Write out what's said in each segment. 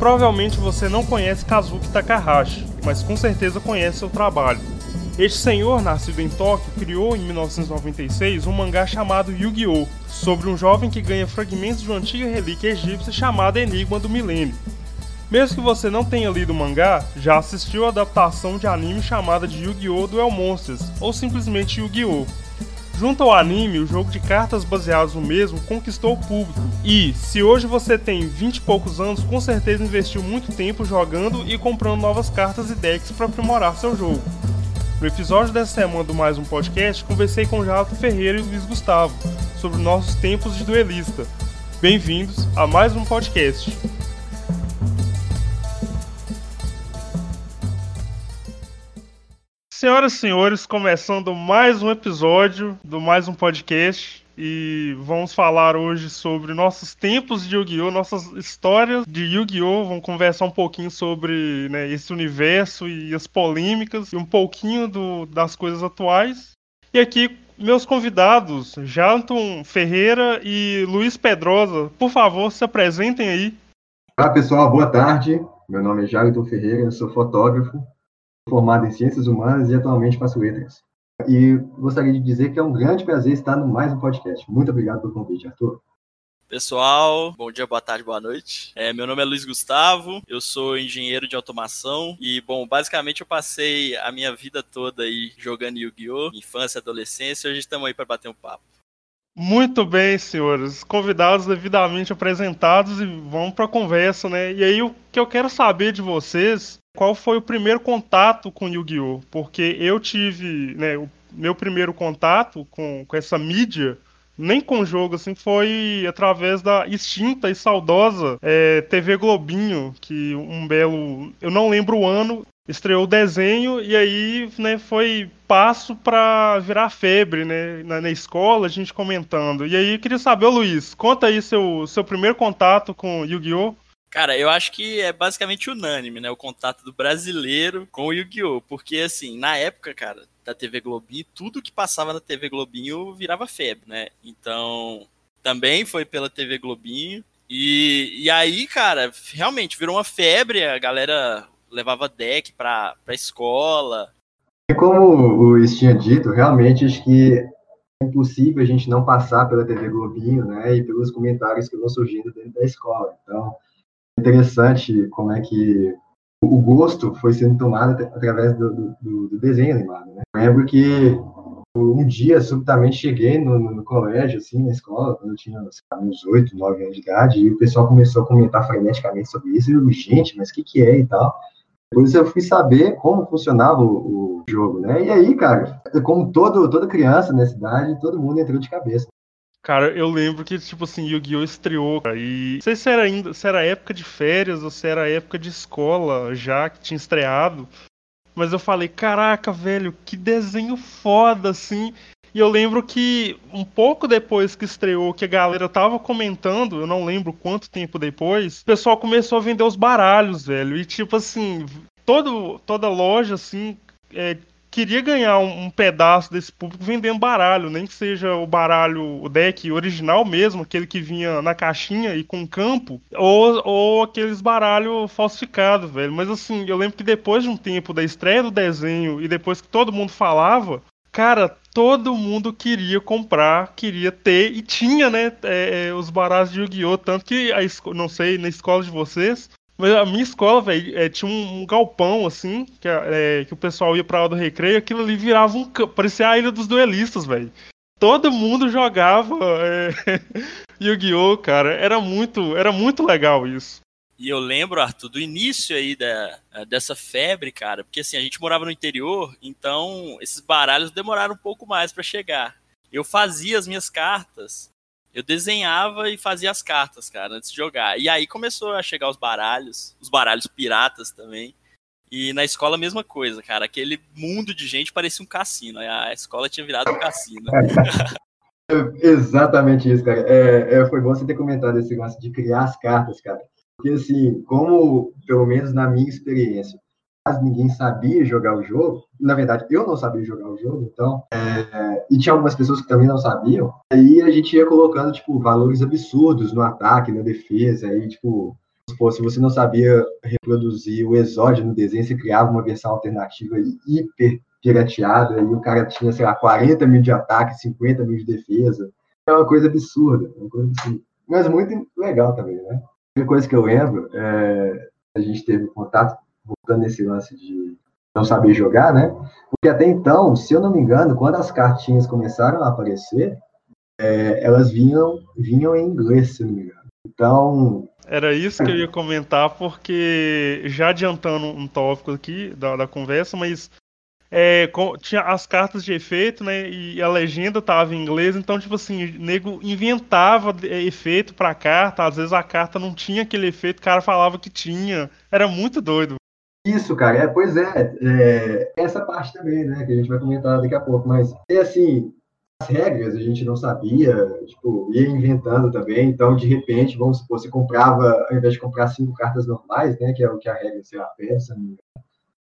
Provavelmente você não conhece Kazuki Takahashi, mas com certeza conhece seu trabalho. Este senhor, nascido em Tóquio, criou em 1996 um mangá chamado Yu-Gi-Oh! sobre um jovem que ganha fragmentos de uma antiga relíquia egípcia chamada Enigma do Milênio. Mesmo que você não tenha lido o mangá, já assistiu a adaptação de anime chamada de Yu-Gi-Oh! Duel Monsters, ou simplesmente Yu-Gi-Oh! Junto ao anime, o jogo de cartas baseados no mesmo conquistou o público. E, se hoje você tem 20 e poucos anos, com certeza investiu muito tempo jogando e comprando novas cartas e decks para aprimorar seu jogo. No episódio dessa semana do Mais Um Podcast, conversei com Jato Ferreira e Luiz Gustavo sobre nossos tempos de duelista. Bem-vindos a mais um podcast. Senhoras e senhores, começando mais um episódio do Mais Um Podcast. E vamos falar hoje sobre nossos tempos de Yu-Gi-Oh!, nossas histórias de Yu-Gi-Oh! Vamos conversar um pouquinho sobre né, esse universo e as polêmicas e um pouquinho do, das coisas atuais. E aqui, meus convidados, Janton Ferreira e Luiz Pedrosa, por favor, se apresentem aí. Olá pessoal, boa tarde. Meu nome é Jailton Ferreira, eu sou fotógrafo, formado em Ciências Humanas e atualmente faço letras. E gostaria de dizer que é um grande prazer estar no mais um podcast. Muito obrigado pelo convite, Arthur. Pessoal, bom dia, boa tarde, boa noite. É, meu nome é Luiz Gustavo, eu sou engenheiro de automação e, bom, basicamente eu passei a minha vida toda aí jogando Yu-Gi-Oh!, infância, adolescência, hoje estamos aí para bater um papo. Muito bem, senhores. Convidados devidamente apresentados e vamos para a conversa, né? E aí o que eu quero saber de vocês qual foi o primeiro contato com Yu-Gi-Oh? Porque eu tive, né, o meu primeiro contato com, com essa mídia, nem com jogo, assim, foi através da extinta e saudosa é, TV Globinho, que um belo, eu não lembro o ano, estreou o desenho e aí, né, foi passo para virar febre, né, na, na, escola, a gente comentando. E aí, eu queria saber, Luiz, conta aí seu, seu primeiro contato com Yu-Gi-Oh! Cara, eu acho que é basicamente unânime, né? O contato do brasileiro com o Yu-Gi-Oh! Porque, assim, na época, cara, da TV Globinho, tudo que passava na TV Globinho virava febre, né? Então, também foi pela TV Globinho. E, e aí, cara, realmente virou uma febre, a galera levava deck pra, pra escola. E como o Luiz tinha dito, realmente acho que é impossível a gente não passar pela TV Globinho, né? E pelos comentários que vão surgindo dentro da escola. Então, interessante como é que o gosto foi sendo tomado através do, do, do desenho animado. Né? Eu lembro que um dia, subitamente, cheguei no, no, colégio, assim, na escola, quando eu tinha uns oito, nove anos de idade, e o pessoal começou a comentar freneticamente sobre isso, e eu, gente, mas o que que é e tal. Depois eu fui saber como funcionava o, o, jogo, né? E aí, cara, como todo, toda criança nessa idade, todo mundo entrou de cabeça. Cara, eu lembro que, tipo assim, Yu-Gi-Oh! estreou, cara, e não sei se era ainda, se era época de férias ou se era época de escola já que tinha estreado. Mas eu falei, caraca, velho, que desenho foda, assim. E eu lembro que um pouco depois que estreou, que a galera tava comentando, eu não lembro quanto tempo depois, o pessoal começou a vender os baralhos, velho. E tipo assim, todo, toda loja, assim, é, queria ganhar um, um, pedaço desse público vendendo baralho, nem que seja o baralho, o deck original mesmo, aquele que vinha na caixinha e com campo, ou, ou aqueles baralhos falsificados, velho. Mas assim, eu lembro que depois de um tempo da estreia do desenho e depois que todo mundo falava, cara, todo mundo queria comprar, queria ter, e tinha, né, é, é os baralhos de Yu-Gi-Oh! Tanto que, a, não sei, na escola de vocês, mas a minha escola, velho, é, tinha um, um, galpão, assim, que, é, que o pessoal ia pra aula do recreio, aquilo ali virava um. parecia a ilha dos duelistas, velho. Todo mundo jogava é, Yu-Gi-Oh, cara. Era muito, era muito legal isso. E eu lembro, Arthur, do início aí da, dessa febre, cara, porque assim, a gente morava no interior, então esses baralhos demoraram um pouco mais para chegar. Eu fazia as minhas cartas eu desenhava e fazia as cartas, cara, antes de jogar. E aí começou a chegar os baralhos, os baralhos piratas também. E na escola a mesma coisa, cara. Aquele mundo de gente parecia um cassino. A escola tinha virado um cassino. Exatamente isso, cara. É, é, foi bom você ter comentado esse negócio de criar as cartas, cara. Porque, assim, como, pelo menos na minha experiência, quase ninguém sabia jogar o jogo. Na verdade, eu não sabia jogar o jogo, então. É... E tinha algumas pessoas que também não sabiam. Aí a gente ia colocando, tipo, valores absurdos no ataque, na defesa, aí, tipo, se você não sabia reproduzir o exódio no desenho, você criava uma versão alternativa hiper pirateada, e o cara tinha, sei lá, 40 mil de ataque, 50 mil de defesa. É uma coisa absurda, uma coisa absurda. Mas muito legal também, né? Uma coisa que eu lembro, é, a gente teve contato, voltando nesse lance de não saber jogar, né? Porque até então, se eu não me engano, quando as cartinhas começaram a aparecer, é, elas vinham, vinham em inglês, se não me engano. Então. Era isso que eu ia comentar, porque já adiantando um tópico aqui da, da conversa, mas é, com, tinha as cartas de efeito, né? E a legenda tava em inglês, então, tipo assim, o nego inventava efeito pra carta, às vezes a carta não tinha aquele efeito, o cara falava que tinha. Era muito doido. Isso, cara, é, pois é, é, essa parte também, né, que a gente vai comentar daqui a pouco, mas é assim, as regras a gente não sabia, tipo, ia inventando também, então de repente, vamos supor, você comprava, ao invés de comprar cinco cartas normais, né, que é o que a regra, sei lá, peça,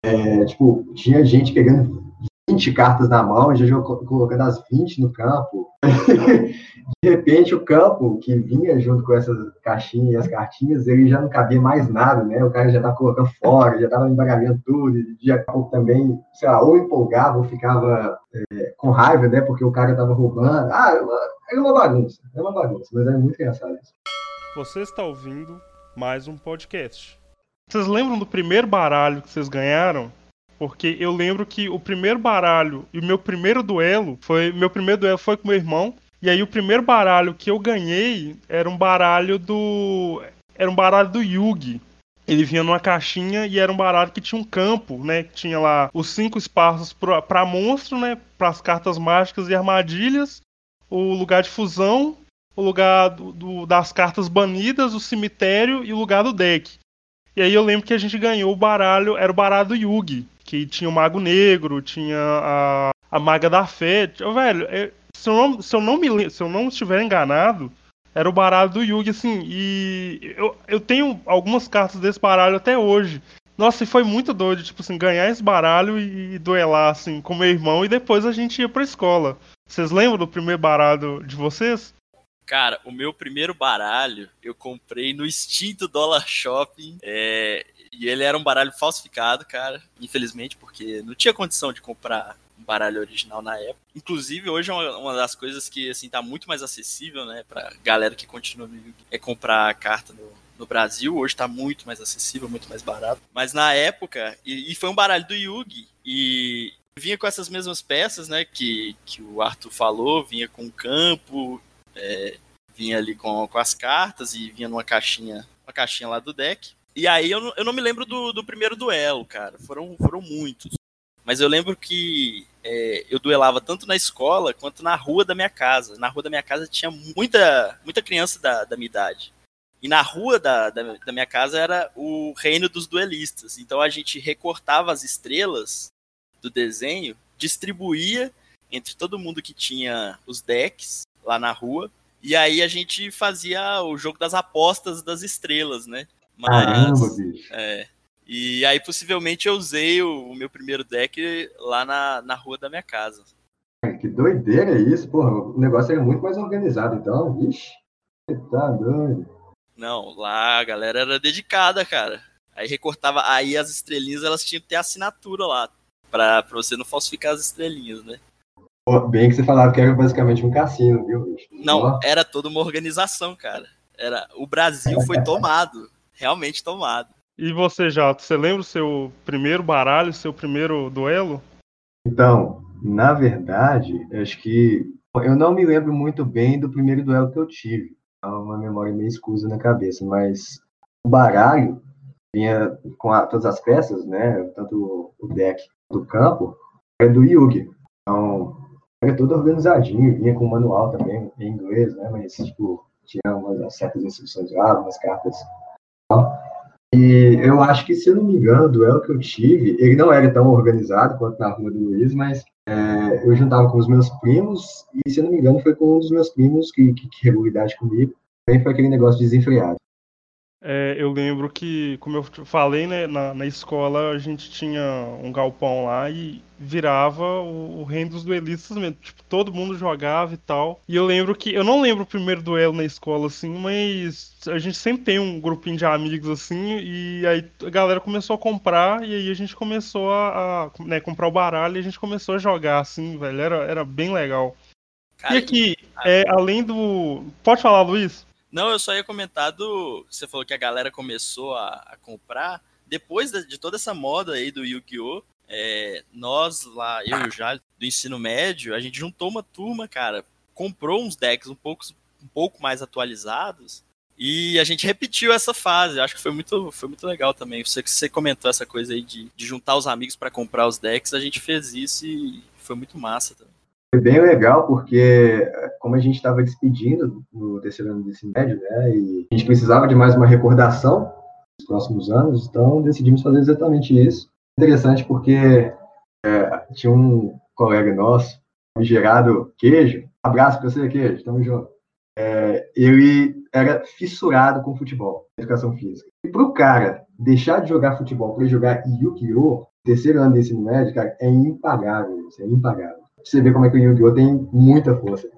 é, tipo, tinha gente pegando 20 cartas na mão e já colocando as 20 no campo. de repente, o campo que vinha junto com essas caixinhas e as cartinhas, ele já não cabia mais nada, né? O cara já estava colocando fora, já estava embaralhando tudo, já também, sei lá, ou empolgava ou ficava é, com raiva, né? Porque o cara estava roubando. Ah, era uma, era uma bagunça, era uma bagunça, mas é muito engraçado isso. Você está ouvindo mais um podcast. Vocês lembram do primeiro baralho que vocês ganharam? Porque eu lembro que o primeiro baralho e o meu primeiro duelo foi. Meu primeiro duelo foi com meu irmão. E aí o primeiro baralho que eu ganhei era um baralho do. Era um baralho do Yugi. Ele vinha numa caixinha e era um baralho que tinha um campo, né? Que tinha lá os cinco espaços para monstro, né? Para as cartas mágicas e armadilhas, o lugar de fusão, o lugar do, do, das cartas banidas, o cemitério e o lugar do deck. E aí eu lembro que a gente ganhou o baralho, era o baralho do Yugi, que tinha o Mago Negro, tinha a, a Maga da Fé. Velho, é, se, eu não, se, eu não me, se eu não estiver enganado, era o baralho do Yugi, assim, e eu, eu tenho algumas cartas desse baralho até hoje. Nossa, e foi muito doido, tipo assim, ganhar esse baralho e, e duelar, assim, com meu irmão, e depois a gente ia pra escola. Vocês lembram do primeiro baralho de vocês? Cara, o meu primeiro baralho eu comprei no extinto Dollar Shopping. É, e ele era um baralho falsificado, cara. Infelizmente, porque não tinha condição de comprar um baralho original na época. Inclusive, hoje é uma, das coisas que assim tá muito mais acessível, né, pra galera que continua é comprar carta no, no Brasil. Hoje tá muito mais acessível, muito mais barato. Mas na época, e, e foi um baralho do Yugi, e vinha com essas mesmas peças, né, que, que o Arthur falou, vinha com campo, é, vinha ali com, com as cartas e vinha numa caixinha, uma caixinha lá do deck. E aí eu, eu não me lembro do, do primeiro duelo, cara. Foram, foram muitos. Mas eu lembro que é, eu duelava tanto na escola quanto na rua da minha casa. Na rua da minha casa tinha muita, muita criança da, da minha idade. E na rua da, da, da, minha casa era o reino dos duelistas. Então a gente recortava as estrelas do desenho, distribuía entre todo mundo que tinha os decks lá na rua. E aí a gente fazia o jogo das apostas das estrelas, né? Mas, Caramba, bicho. É, e aí possivelmente eu usei o, o, meu primeiro deck lá na, na rua da minha casa. Que doideira é isso, porra. O negócio era muito mais organizado, então, vixe. Tá doido. Não, lá a galera era dedicada, cara. Aí recortava, aí as estrelinhas elas tinham que ter assinatura lá, pra, pra você não falsificar as estrelinhas, né? Bem que você falava que era basicamente um cassino, viu? Não, era toda uma organização, cara. Era, o Brasil foi tomado, realmente tomado. E você, Jato, você lembra o seu primeiro baralho, seu primeiro duelo? Então, na verdade, acho que eu não me lembro muito bem do primeiro duelo que eu tive. É uma memória meio escusa na cabeça, mas o baralho vinha com a, todas as peças, né? Tanto o deck do campo, é do Yugi. Então, era tudo organizadinho, vinha com manual também em inglês, né? Mas, tipo, tinha umas certas instruções lá, umas cartas. E eu acho que, se eu não me engano, o duelo que eu tive, ele não era tão organizado quanto na rua do Luiz, mas é, eu juntava com os meus primos, e se eu não me engano, foi com um dos meus primos que, que, que comigo. Também foi aquele negócio desenfreado. É, eu lembro que, como eu falei, né, na, na, escola a gente tinha um galpão lá e virava o, o reino dos duelistas mesmo. Tipo, todo mundo jogava e tal. E eu lembro que. Eu não lembro o primeiro duelo na escola, assim, mas a gente sempre tem um grupinho de amigos assim. E aí a galera começou a comprar e aí a gente começou a, a né, comprar o baralho e a gente começou a jogar, assim, velho. Era, era bem legal. Cara, e aqui, é, além do. Pode falar, Luiz? Não, eu só ia comentar do. Você falou que a galera começou a, a comprar. Depois de, de, toda essa moda aí do Yu-Gi-Oh! É, nós lá, eu e o do ensino médio, a gente juntou uma turma, cara, comprou uns decks um pouco, um pouco mais atualizados e a gente repetiu essa fase. Acho que foi muito, foi muito legal também. Você você comentou essa coisa aí de, de juntar os amigos para comprar os decks, a gente fez isso e foi muito massa também. Foi bem legal, porque como a gente estava despedindo no terceiro ano desse médio, né, e a gente precisava de mais uma recordação nos próximos anos, então decidimos fazer exatamente isso. Interessante porque é, tinha um colega nosso, o Gerado Queijo, abraço para você, Queijo, tamo junto. É, ele era fissurado com futebol, educação física. E para o cara deixar de jogar futebol para jogar Yu-Gi-Oh!, terceiro ano desse médio, cara, é impagável, isso é impagável você ver como é que o Yu-Gi-Oh! tem muita força.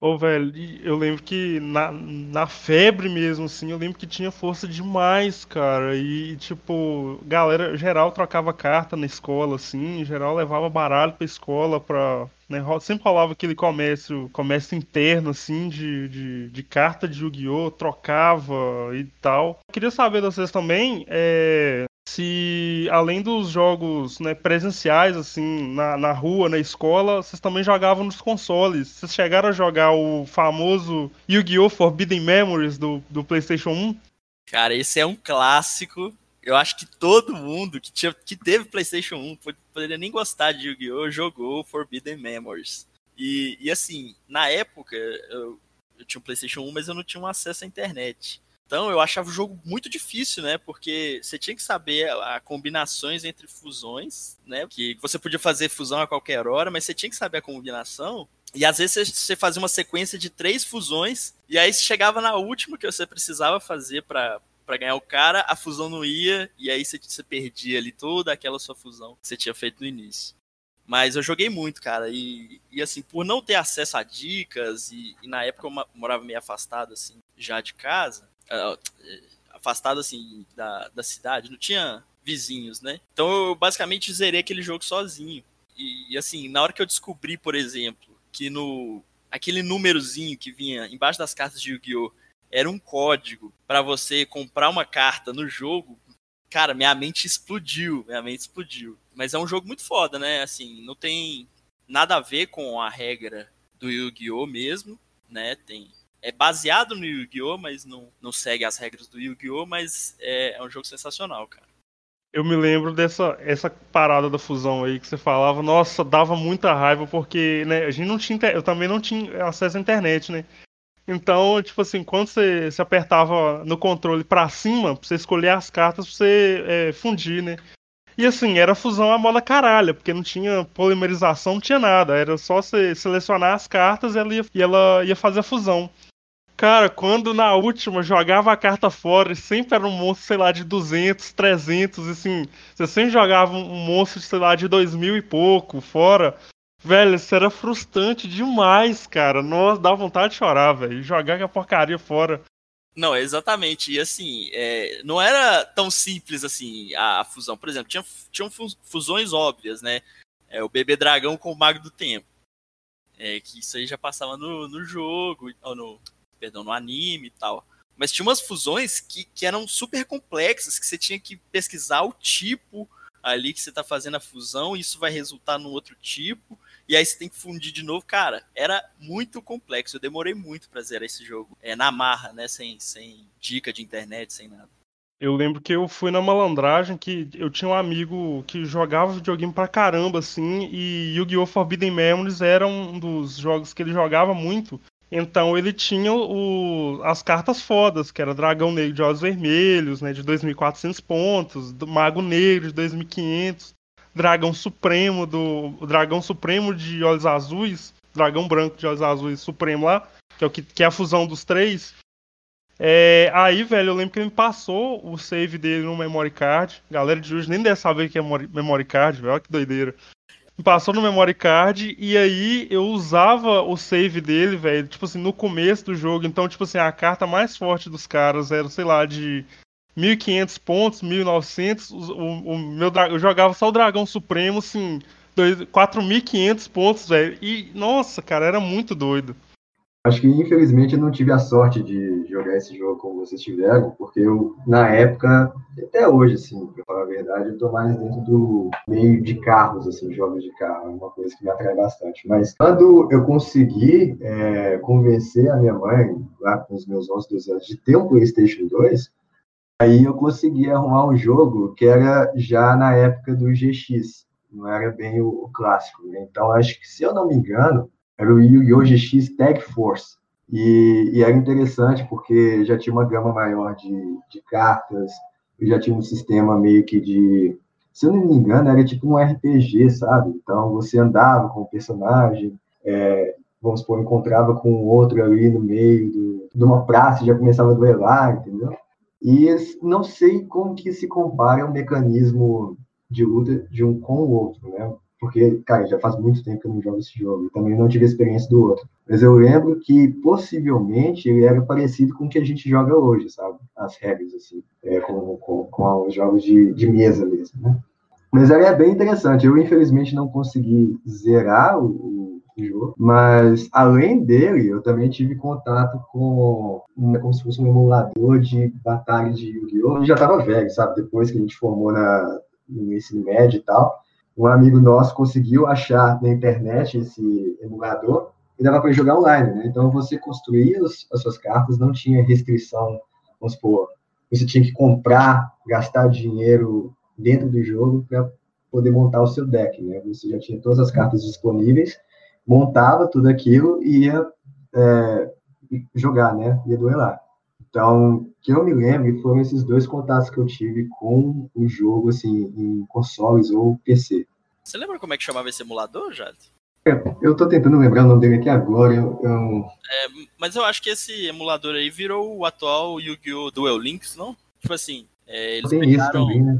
Ô, velho, eu lembro que na, na febre mesmo, assim, eu lembro que tinha força demais, cara. E, tipo, galera, geral trocava carta na escola, assim, geral levava baralho pra escola pra. Né, sempre rolava aquele comércio, comércio interno, assim, de, de, de carta de Yu-Gi-Oh! trocava e tal. Eu queria saber de vocês também, é, se além dos jogos né, presenciais, assim, na, na rua, na escola, vocês também jogavam nos consoles. Vocês chegaram a jogar o famoso Yu-Gi-Oh! Forbidden Memories do, do PlayStation 1? Cara, esse é um clássico. Eu acho que todo mundo que, tinha, que teve PlayStation 1, poderia nem gostar de Yu-Gi-Oh! jogou Forbidden Memories. E, e assim, na época, eu, eu tinha um PlayStation 1, mas eu não tinha um acesso à internet. Então eu achava o jogo muito difícil, né? Porque você tinha que saber a, a, combinações entre fusões, né? Que você podia fazer fusão a qualquer hora, mas você tinha que saber a combinação. E às vezes você fazia uma sequência de três fusões, e aí chegava na última que você precisava fazer para para ganhar o cara, a fusão não ia, e aí você, você perdia ali toda aquela sua fusão que você tinha feito no início. Mas eu joguei muito, cara, e, e assim, por não ter acesso a dicas, e, e na época eu morava meio afastado, assim, já de casa, afastado assim da, da cidade, não tinha vizinhos, né? Então eu basicamente zerei aquele jogo sozinho. E, e assim, na hora que eu descobri, por exemplo, que no aquele númerozinho que vinha embaixo das cartas de Yu-Gi-Oh! era um código para você comprar uma carta no jogo, cara, minha mente explodiu, minha mente explodiu. Mas é um jogo muito foda, né? Assim, não tem nada a ver com a regra do Yu-Gi-Oh! mesmo, né? Tem é baseado no Yu-Gi-Oh!, mas não, não segue as regras do Yu-Gi-Oh!, mas é, é um jogo sensacional, cara. Eu me lembro dessa essa parada da fusão aí que você falava, nossa, dava muita raiva porque, né, a gente não tinha, eu também não tinha acesso à internet, né? Então, tipo assim, quando você, apertava no controle para cima, pra você escolher as cartas pra você é, fundir, né? E assim, era fusão a moda caralho, porque não tinha polimerização, não tinha nada. Era só você selecionar as cartas e ela ia, e ela ia fazer a fusão. Cara, quando na última jogava a carta fora e sempre era um monstro, sei lá, de 200, 300, assim, você sempre jogava um monstro, sei lá, de 2000 e pouco fora, velho, isso era frustrante demais, cara. Nossa, dá vontade de chorar, velho. Jogar a porcaria fora. Não, exatamente. E assim, é, não era tão simples assim a, a, fusão. Por exemplo, tinha, tinham fusões óbvias, né? É, o bebê dragão com o mago do tempo. É, que isso aí já passava no, no jogo, ou no, perdão, no anime e tal. Mas tinha umas fusões que, que eram super complexas, que você tinha que pesquisar o tipo ali que você tá fazendo a fusão, e isso vai resultar num outro tipo, e aí você tem que fundir de novo. Cara, era muito complexo. Eu demorei muito pra zerar esse jogo. É na marra, né? Sem, sem dica de internet, sem nada. Eu lembro que eu fui na malandragem que eu tinha um amigo que jogava videogame pra caramba, assim, e Yu-Gi-Oh! Forbidden Memories era um dos jogos que ele jogava muito. Então ele tinha o, as cartas fodas, que era Dragão Negro de Olhos Vermelhos, né, de 2.400 pontos, Mago Negro de 2.500, Dragão Supremo do Dragão Supremo de Olhos Azuis, Dragão Branco de Olhos Azuis Supremo lá, que é o que, que é a fusão dos três. É, aí, velho, eu lembro que ele me passou o save dele no memory card. Galera de hoje nem deve saber o que é memory card, velho. Olha que doideira. Passou no memory card e aí eu usava o save dele, velho, tipo assim, no começo do jogo. Então, tipo assim, a carta mais forte dos caras era, sei lá, de 1500 pontos, 1900. O, o, o meu eu jogava só o Dragão Supremo, assim, 4.500 pontos, velho. E, nossa, cara, era muito doido. Acho que, infelizmente, eu não tive a sorte de jogar esse jogo como vocês tiveram, porque eu, na época, até hoje, assim, pra falar a verdade, eu tô mais dentro do meio de carros, assim, jogos de carro, é uma coisa que me atrai bastante. Mas quando eu consegui é, convencer a minha mãe, lá com os meus 11, 12 anos, de ter um PlayStation 2, aí eu consegui arrumar um jogo que era já na época do GX, não era bem o, o clássico. Né? Então, acho que, se eu não me engano, era o Yu-Gi-Oh! GX Tag Force. E, e, era interessante porque já tinha uma gama maior de, de cartas, já tinha um sistema meio que de. Se eu não me engano, era tipo um RPG, sabe? Então você andava com o personagem, é, vamos supor, encontrava com outro ali no meio do, de uma praça, já começava a duelar, entendeu? E não sei como que se compara o mecanismo de luta de um com o outro, né? Porque, cara, já faz muito tempo que eu não jogo esse jogo, e também não tive a experiência do outro. Mas eu lembro que, possivelmente, ele era parecido com o que a gente joga hoje, sabe? As regras, assim, é, com, com, com os jogos de, de mesa mesmo, né? Mas ele é bem interessante. Eu, infelizmente, não consegui zerar o, o jogo, mas, além dele, eu também tive contato com como se fosse um emulador de batalha de Yu-Gi-Oh! já estava velho, sabe? Depois que a gente formou na, no ensino médio e tal, um amigo nosso conseguiu achar na internet esse emulador e dava para jogar online, né? Então você construía as suas cartas, não tinha restrição, vamos supor, você tinha que comprar, gastar dinheiro dentro do jogo para poder montar o seu deck, né? Você já tinha todas as cartas disponíveis, montava tudo aquilo e ia é, jogar, né? Ia duelar. Então, que eu me lembro foram esses dois contatos que eu tive com o jogo, assim, em consoles ou PC. Você lembra como é que chamava esse emulador, Jade? É, eu tô tentando lembrar o nome dele aqui agora. Eu, eu... É, mas eu acho que esse emulador aí virou o atual Yu-Gi-Oh! Duel Links, não? Tipo assim, é, eles Tem pegaram. Também, né,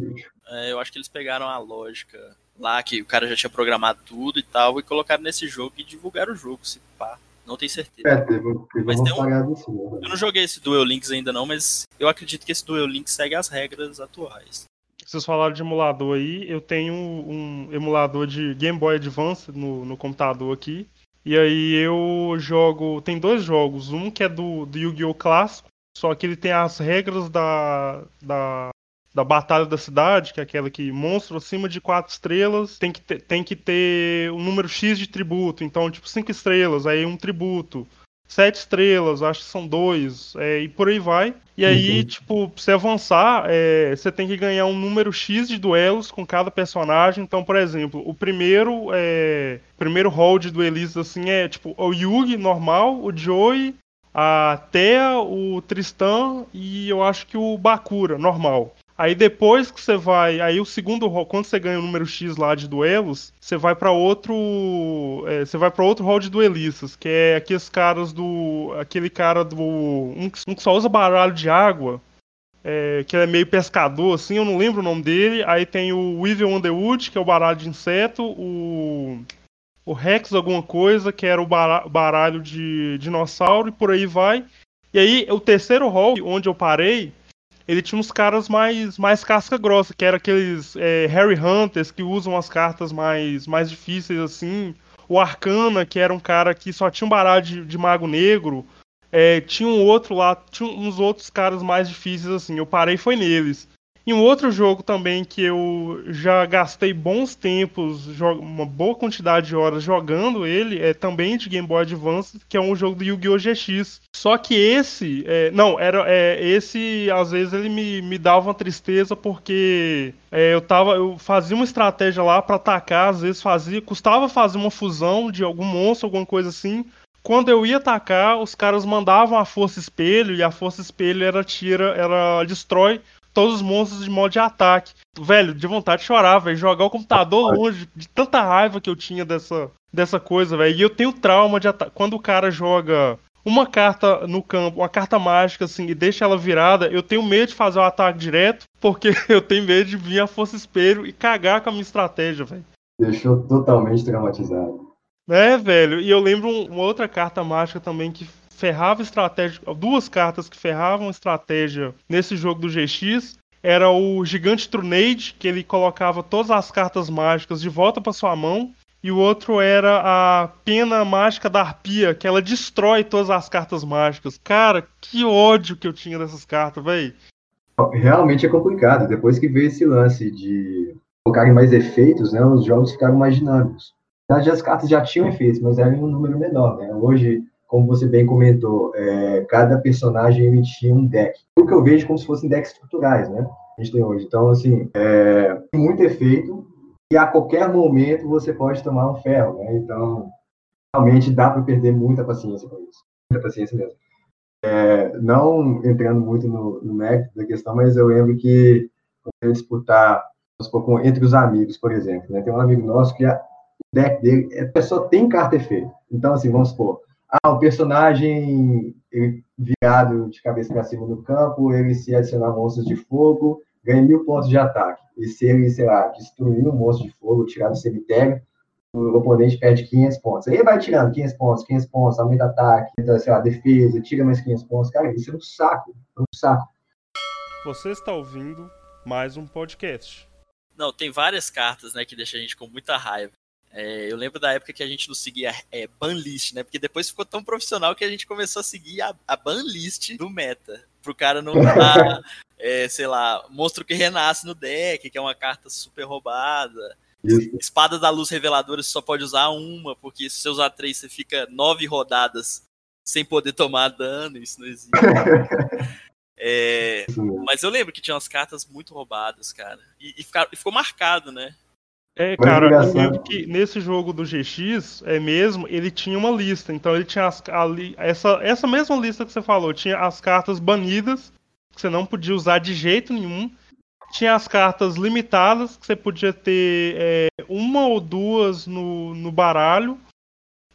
é, eu acho que eles pegaram a lógica lá, que o cara já tinha programado tudo e tal, e colocaram nesse jogo e divulgaram o jogo, se pá. Não tenho certeza. É, teve, teve mas uma um... assim, né? Eu não joguei esse Duel Links ainda não, mas eu acredito que esse Duel Links segue as regras atuais. Vocês falaram de emulador aí, eu tenho um emulador de Game Boy Advance no, no computador aqui. E aí eu jogo. Tem dois jogos. Um que é do, do Yu-Gi-Oh! clássico, só que ele tem as regras da, da da Batalha da Cidade, que é aquela que monstro acima de quatro estrelas tem que ter, tem que ter um número X de tributo. Então, tipo, cinco estrelas, aí um tributo. Sete estrelas, acho que são dois, é, e por aí vai. E aí, uhum. tipo, pra você avançar, é, você tem que ganhar um número X de duelos com cada personagem. Então, por exemplo, o primeiro é, primeiro hall de duelistas assim é tipo o Yugi normal, o Joey, a Thea, o Tristan e eu acho que o Bakura normal. Aí depois que você vai, aí o segundo quando você ganha o número X lá de duelos, você vai para outro, é, você vai para outro hall de duelistas, que é aqueles caras do, aquele cara do, um, um que só usa baralho de água, é, que é meio pescador assim, eu não lembro o nome dele. Aí tem o Weevil Underwood, que é o baralho de inseto, o o Rex alguma coisa, que era o baralho de dinossauro e por aí vai. E aí o terceiro hall, onde eu parei, ele tinha uns caras mais, mais casca grossa, que era aqueles é, Harry Hunters que usam as cartas mais, mais difíceis assim. O Arcana, que era um cara que só tinha um baralho de, de mago negro. É, tinha um outro lá, tinha uns outros caras mais difíceis assim. Eu parei foi neles. E um outro jogo também que eu já gastei bons tempos, uma boa quantidade de horas jogando ele, é também de Game Boy Advance, que é um jogo do Yu-Gi-Oh! GX. Só que esse, é, não, era é, esse, às vezes ele me, me dava uma tristeza porque é, eu tava, eu fazia uma estratégia lá para atacar, às vezes fazia, custava fazer uma fusão de algum monstro, alguma coisa assim. Quando eu ia atacar, os caras mandavam a força espelho e a força espelho era tira, era destrói todos os monstros de modo de ataque. Velho, de vontade de chorar, velho. Jogar o computador longe de tanta raiva que eu tinha dessa, dessa coisa, velho. E eu tenho trauma de ataque. Quando o cara joga uma carta no campo, uma carta mágica, assim, e deixa ela virada, eu tenho medo de fazer o ataque direto, porque eu tenho medo de vir a força espelho e cagar com a minha estratégia, velho. Deixou totalmente traumatizado. É, velho, e eu lembro uma outra carta mágica também que ferrava estratégia, duas cartas que ferravam estratégia nesse jogo do GX, era o Gigante Trunade, que ele colocava todas as cartas mágicas de volta para sua mão, e o outro era a Pena Mágica da Arpia, que ela destrói todas as cartas mágicas. Cara, que ódio que eu tinha dessas cartas, velho. Realmente é complicado. Depois que veio esse lance de colocarem mais efeitos, né, os jogos ficaram mais dinâmicos. Na verdade, as cartas já tinham efeitos, mas eram um número menor. Né? Hoje, como você bem comentou, é, cada personagem emitia um deck. O que eu vejo como se fossem decks estruturais, né? A gente tem hoje. Então, assim, é, muito efeito e a qualquer momento você pode tomar um ferro, né? Então, realmente dá para perder muita paciência com isso. Muita paciência mesmo. É, não entrando muito no, no mérito da questão, mas eu lembro que eu disputar supor, entre os amigos, por exemplo, né? Tem um amigo nosso que a, o deck dele, a pessoa tem carta efeito. Então, assim, vamos supor, ah, o personagem ele, virado de cabeça para cima no campo, ele se adicionar monstros de fogo, ganha mil pontos de ataque. E se ele, sei lá, destruir um monstro de fogo, tirar do cemitério, o oponente perde 500 pontos. Aí ele vai tirando 500 pontos, 500 pontos, aumenta ataque, aumenta, sei lá, defesa, tira mais 500 pontos. Cara, isso é um saco, é um saco. Você está ouvindo mais um podcast. Não, tem várias cartas, né, que deixam a gente com muita raiva. É, eu lembro da época que a gente não seguia é, banlist, né? Porque depois ficou tão profissional que a gente começou a seguir a, a banlist do meta. Pro cara não dar, é, sei lá, monstro que renasce no deck, que é uma carta super roubada. Isso. Espada da luz reveladora você só pode usar uma, porque se você usar três, você fica nove rodadas sem poder tomar dano. Isso não existe. é, mas eu lembro que tinha umas cartas muito roubadas, cara. E, e, ficar, e ficou marcado, né? É, cara, eu lembro que nesse jogo do GX, é mesmo, ele tinha uma lista. Então ele tinha as, ali, essa, essa mesma lista que você falou, tinha as cartas banidas, que você não podia usar de jeito nenhum. Tinha as cartas limitadas, que você podia ter é, uma ou duas no, no baralho.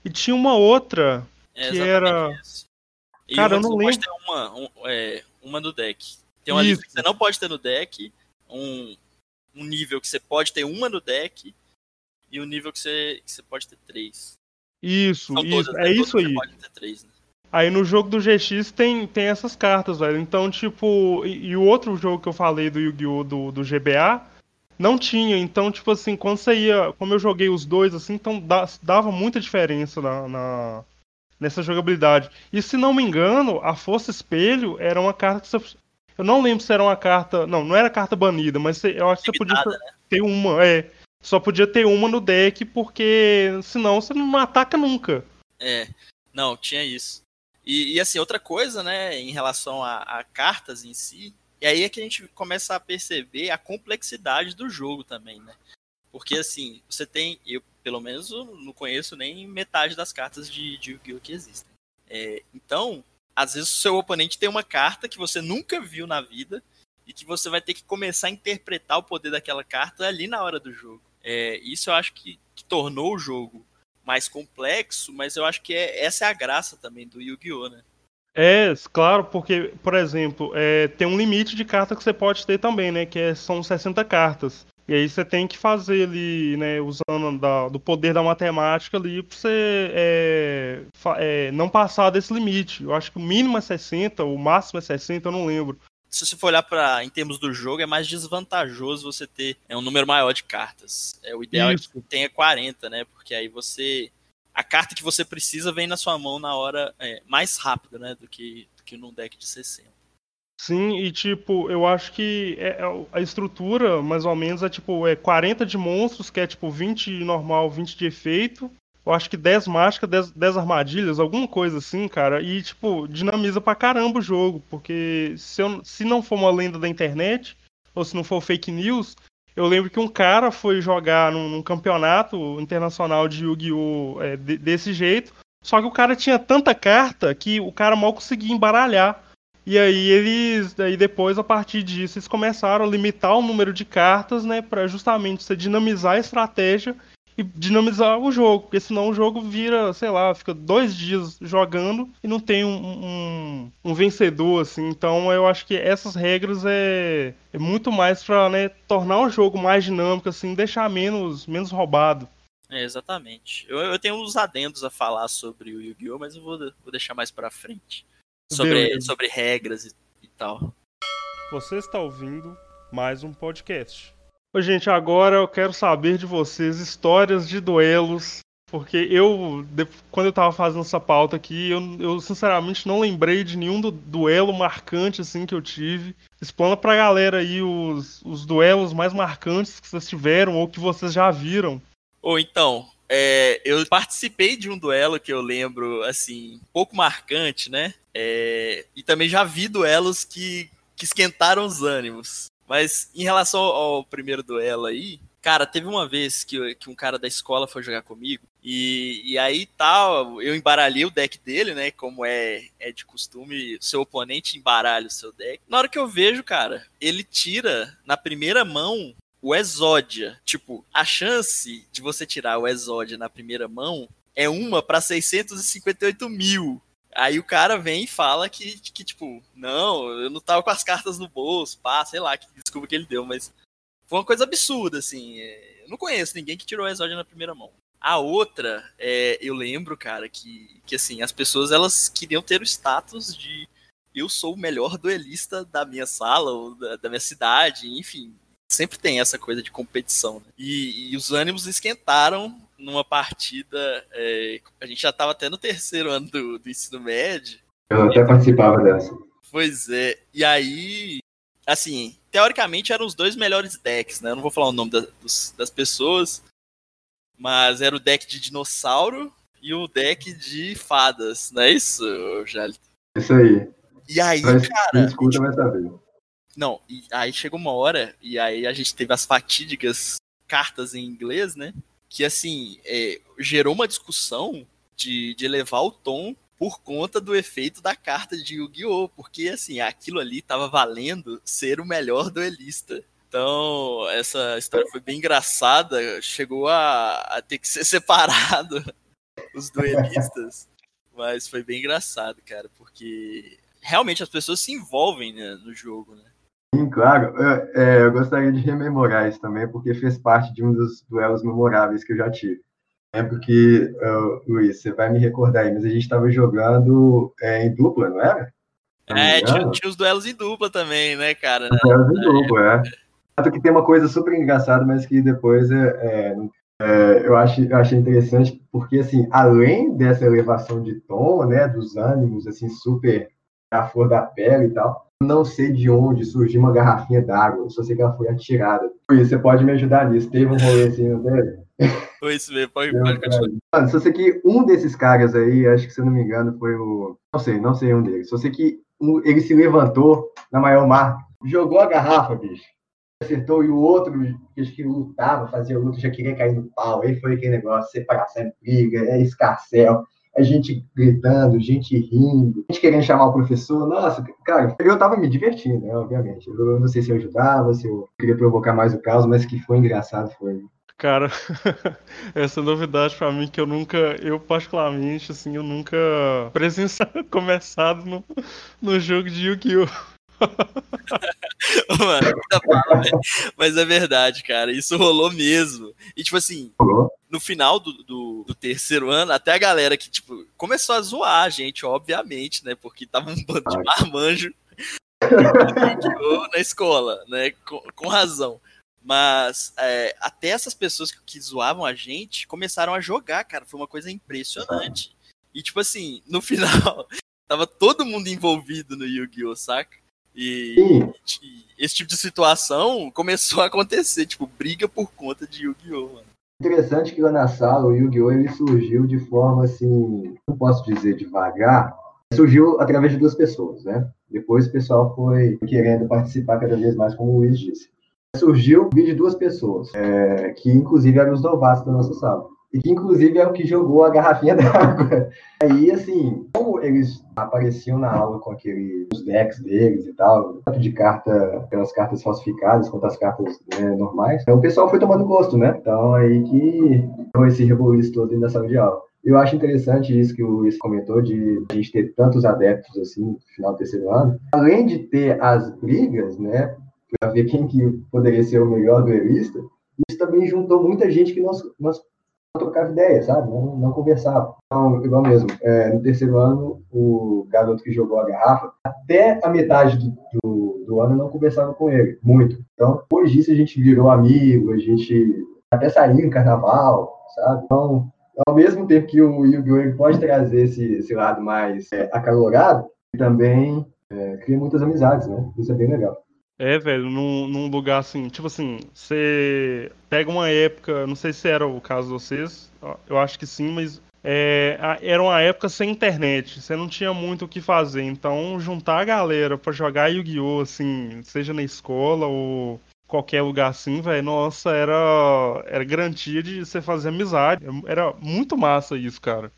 E tinha uma outra é que era. Isso. Cara, eu não lembro. Pode ter uma, um, é, uma no deck. Tem uma Isso. lista que você não pode ter no deck. Um, um nível que você pode ter uma no deck e um nível que você, que você pode ter três. Isso, isso todas, é né? isso aí. Três, né? Aí no jogo do GX tem, tem essas cartas, velho. Então, tipo, e, e o outro jogo que eu falei do Yu-Gi-Oh! Do, do GBA não tinha. Então, tipo assim, quando você ia. Como eu joguei os dois, assim, então dava muita diferença na, na, nessa jogabilidade. E se não me engano, a Força Espelho era uma carta que você, eu não lembro se era uma carta. Não, não era carta banida, mas eu acho que você podia né? ter uma. É. Só podia ter uma no deck, porque senão você não ataca nunca. É. Não, tinha isso. E, e assim, outra coisa, né, em relação a, a, cartas em si, e aí é que a gente começa a perceber a complexidade do jogo também, né? Porque assim, você tem. Eu, pelo menos, não conheço nem metade das cartas de, de Yu-Gi-Oh! que existem. É, então, às vezes o seu oponente tem uma carta que você nunca viu na vida e que você vai ter que começar a interpretar o poder daquela carta ali na hora do jogo. É, isso eu acho que, que, tornou o jogo mais complexo, mas eu acho que é, essa é a graça também do Yu-Gi-Oh, né? É, claro, porque, por exemplo, é, tem um limite de carta que você pode ter também, né? Que é, são 60 cartas. E aí você tem que fazer ali, né, usando da, do poder da matemática ali pra você é, é, não passar desse limite. Eu acho que o mínimo é 60, o máximo é 60, eu não lembro. Se você for olhar para em termos do jogo, é mais desvantajoso você ter é, um número maior de cartas. É, o ideal Isso. é que tenha 40, né? Porque aí você. A carta que você precisa vem na sua mão na hora é, mais rápida, né? Do que, do que num deck de 60. Sim, e tipo, eu acho que é, é, a estrutura, mais ou menos, é tipo, é 40 de monstros, que é tipo 20 normal, 20 de efeito. Eu acho que 10 mágicas, 10, 10 armadilhas, alguma coisa assim, cara. E, tipo, dinamiza pra caramba o jogo. Porque se, eu, se não for uma lenda da internet, ou se não for fake news, eu lembro que um cara foi jogar num, num campeonato internacional de Yu-Gi-Oh! É, de, desse jeito. Só que o cara tinha tanta carta que o cara mal conseguia embaralhar. E aí eles, aí depois a partir disso eles começaram a limitar o número de cartas, né, para justamente você dinamizar a estratégia e dinamizar o jogo, porque senão o jogo vira, sei lá, fica dois dias jogando e não tem um, um, um vencedor, assim. Então eu acho que essas regras é, é muito mais pra né, tornar o jogo mais dinâmico, assim, deixar menos, menos roubado. É, exatamente. Eu, eu tenho uns adendos a falar sobre o Yu-Gi-Oh!, mas eu vou, vou deixar mais pra frente. Sobre, sobre regras e, e tal. Você está ouvindo mais um podcast. Ô, gente, agora eu quero saber de vocês histórias de duelos. Porque eu, quando eu tava fazendo essa pauta aqui, eu, eu sinceramente não lembrei de nenhum du duelo marcante assim que eu tive. Explana pra galera aí os, os duelos mais marcantes que vocês tiveram ou que vocês já viram. Ou então, é, eu participei de um duelo que eu lembro, assim, um pouco marcante, né? É, e também já vi duelos que, que esquentaram os ânimos. Mas em relação ao primeiro duelo aí, cara, teve uma vez que, que um cara da escola foi jogar comigo. E, e aí tal, eu embaralhei o deck dele, né? Como é, é de costume, seu oponente embaralha o seu deck. Na hora que eu vejo, cara, ele tira na primeira mão o Exódia. Tipo, a chance de você tirar o Exódia na primeira mão é uma para 658 mil. Aí o cara vem e fala que, que, tipo, não, eu não tava com as cartas no bolso, pá, sei lá, que desculpa que ele deu, mas foi uma coisa absurda, assim. É, eu não conheço ninguém que tirou a exódia na primeira mão. A outra, é, eu lembro, cara, que, que assim, as pessoas elas queriam ter o status de eu sou o melhor duelista da minha sala ou da, da minha cidade, enfim. Sempre tem essa coisa de competição. Né? E, e os ânimos esquentaram numa partida. É, a gente já estava até no terceiro ano do, do ensino médio. Eu até participava dessa. Pois é. E aí, assim, teoricamente eram os dois melhores decks, né? Eu não vou falar o nome da, dos, das pessoas, mas era o deck de dinossauro e o deck de fadas, não é isso, Jalito? Isso aí. E aí, mas, cara. Escuta, vai saber. Não, e aí chegou uma hora, e aí a gente teve as fatídicas cartas em inglês, né? que assim é, gerou uma discussão de, de elevar o tom por conta do efeito da carta de Yu-Gi-Oh! Porque assim, aquilo ali estava valendo ser o melhor duelista. Então, essa história foi bem engraçada. Chegou a, a ter que ser separado os duelistas. Mas foi bem engraçado, cara, porque realmente as pessoas se envolvem né, no jogo, né? Sim, claro. Eu, é, eu, gostaria de rememorar isso também, porque fez parte de um dos duelos memoráveis que eu já tive. Lembro que, uh, Luiz, você vai me recordar aí, mas a gente estava jogando é, em dupla, não era? Não é, tinha, tinha, os duelos em dupla também, né, cara? Os duelos em dupla, é. Tanto que tem uma coisa super engraçada, mas que depois é, é, é, eu, acho, eu achei interessante, porque, assim, além dessa elevação de tom, né, dos ânimos, assim, super a flor da pele e tal, não sei de onde surgiu uma garrafinha d'água, só sei que ela foi atirada. Você pode me ajudar nisso? Teve um rolezinho dele? Foi isso mesmo, pode, pode continuar. Mano, só sei que um desses caras aí, acho que se eu não me engano, foi o. Não sei, não sei um deles. Só sei que um, ele se levantou na maior mar, jogou a garrafa, bicho. Acertou, e o outro, acho que lutava, fazia luta, já queria cair no pau. Aí foi aquele negócio, separação, briga, é escarcel a gente gritando, gente rindo, gente querendo chamar o professor. Nossa, cara, eu tava me divertindo, né, obviamente. Eu não sei se eu ajudava, se eu queria provocar mais o caos, mas que foi engraçado foi. Cara, essa é novidade para mim que eu nunca, eu particularmente, assim, eu nunca presenciei começado no, no jogo de Yu-Gi-Oh! Mano, mas é verdade, cara. Isso rolou mesmo. E, tipo assim, no final do, do, do, terceiro ano, até a galera que, tipo, começou a zoar a gente, obviamente, né? Porque tava um bando de marmanjo na escola, né? Com, com razão. Mas é, até essas pessoas que, que zoavam a gente começaram a jogar, cara. Foi uma coisa impressionante. E, tipo assim, no final, tava todo mundo envolvido no Yu-Gi-Oh!, saca? E, e, esse tipo de situação começou a acontecer, tipo, briga por conta de Yu-Gi-Oh! Interessante que lá na sala o Yu-Gi-Oh! ele surgiu de forma assim, não posso dizer devagar, surgiu através de duas pessoas, né? Depois o pessoal foi querendo participar cada vez mais, como o Luiz disse. Surgiu de duas pessoas, é, que inclusive eram os novatos da nossa sala. E que inclusive é o que jogou a garrafinha d'água. Aí, assim, como eles apareciam na aula com aqueles decks deles e tal, tanto de carta, aquelas cartas falsificadas quanto as cartas né, normais, então, o pessoal foi tomando gosto, né? Então aí que deu esse rebuliço todo dentro da sala de aula. Eu acho interessante isso que o Luiz comentou, de a gente ter tantos adeptos assim no final do terceiro ano. Além de ter as brigas, né, para ver quem que poderia ser o melhor duelista, isso também juntou muita gente que nós, nós trocava ideia, sabe? Não, não conversava. Então, igual mesmo, é, no terceiro ano, o garoto que jogou a garrafa, até a metade do, do, do ano não conversava com ele, muito. Então, depois disso a gente virou amigo, a gente até saiu em carnaval, sabe? Então, ao mesmo tempo que o Yu-Gi-Oh! pode trazer esse, esse lado mais é, acalorado, também é, cria muitas amizades, né? Isso é bem legal. É, velho, num, num, lugar assim, tipo assim, você pega uma época, não sei se era o caso de vocês, eu acho que sim, mas é, era uma época sem internet, você não tinha muito o que fazer, então juntar a galera para jogar Yu-Gi-Oh! assim, seja na escola ou qualquer lugar assim, velho, nossa, era, era garantia de você fazer amizade. Era muito massa isso, cara.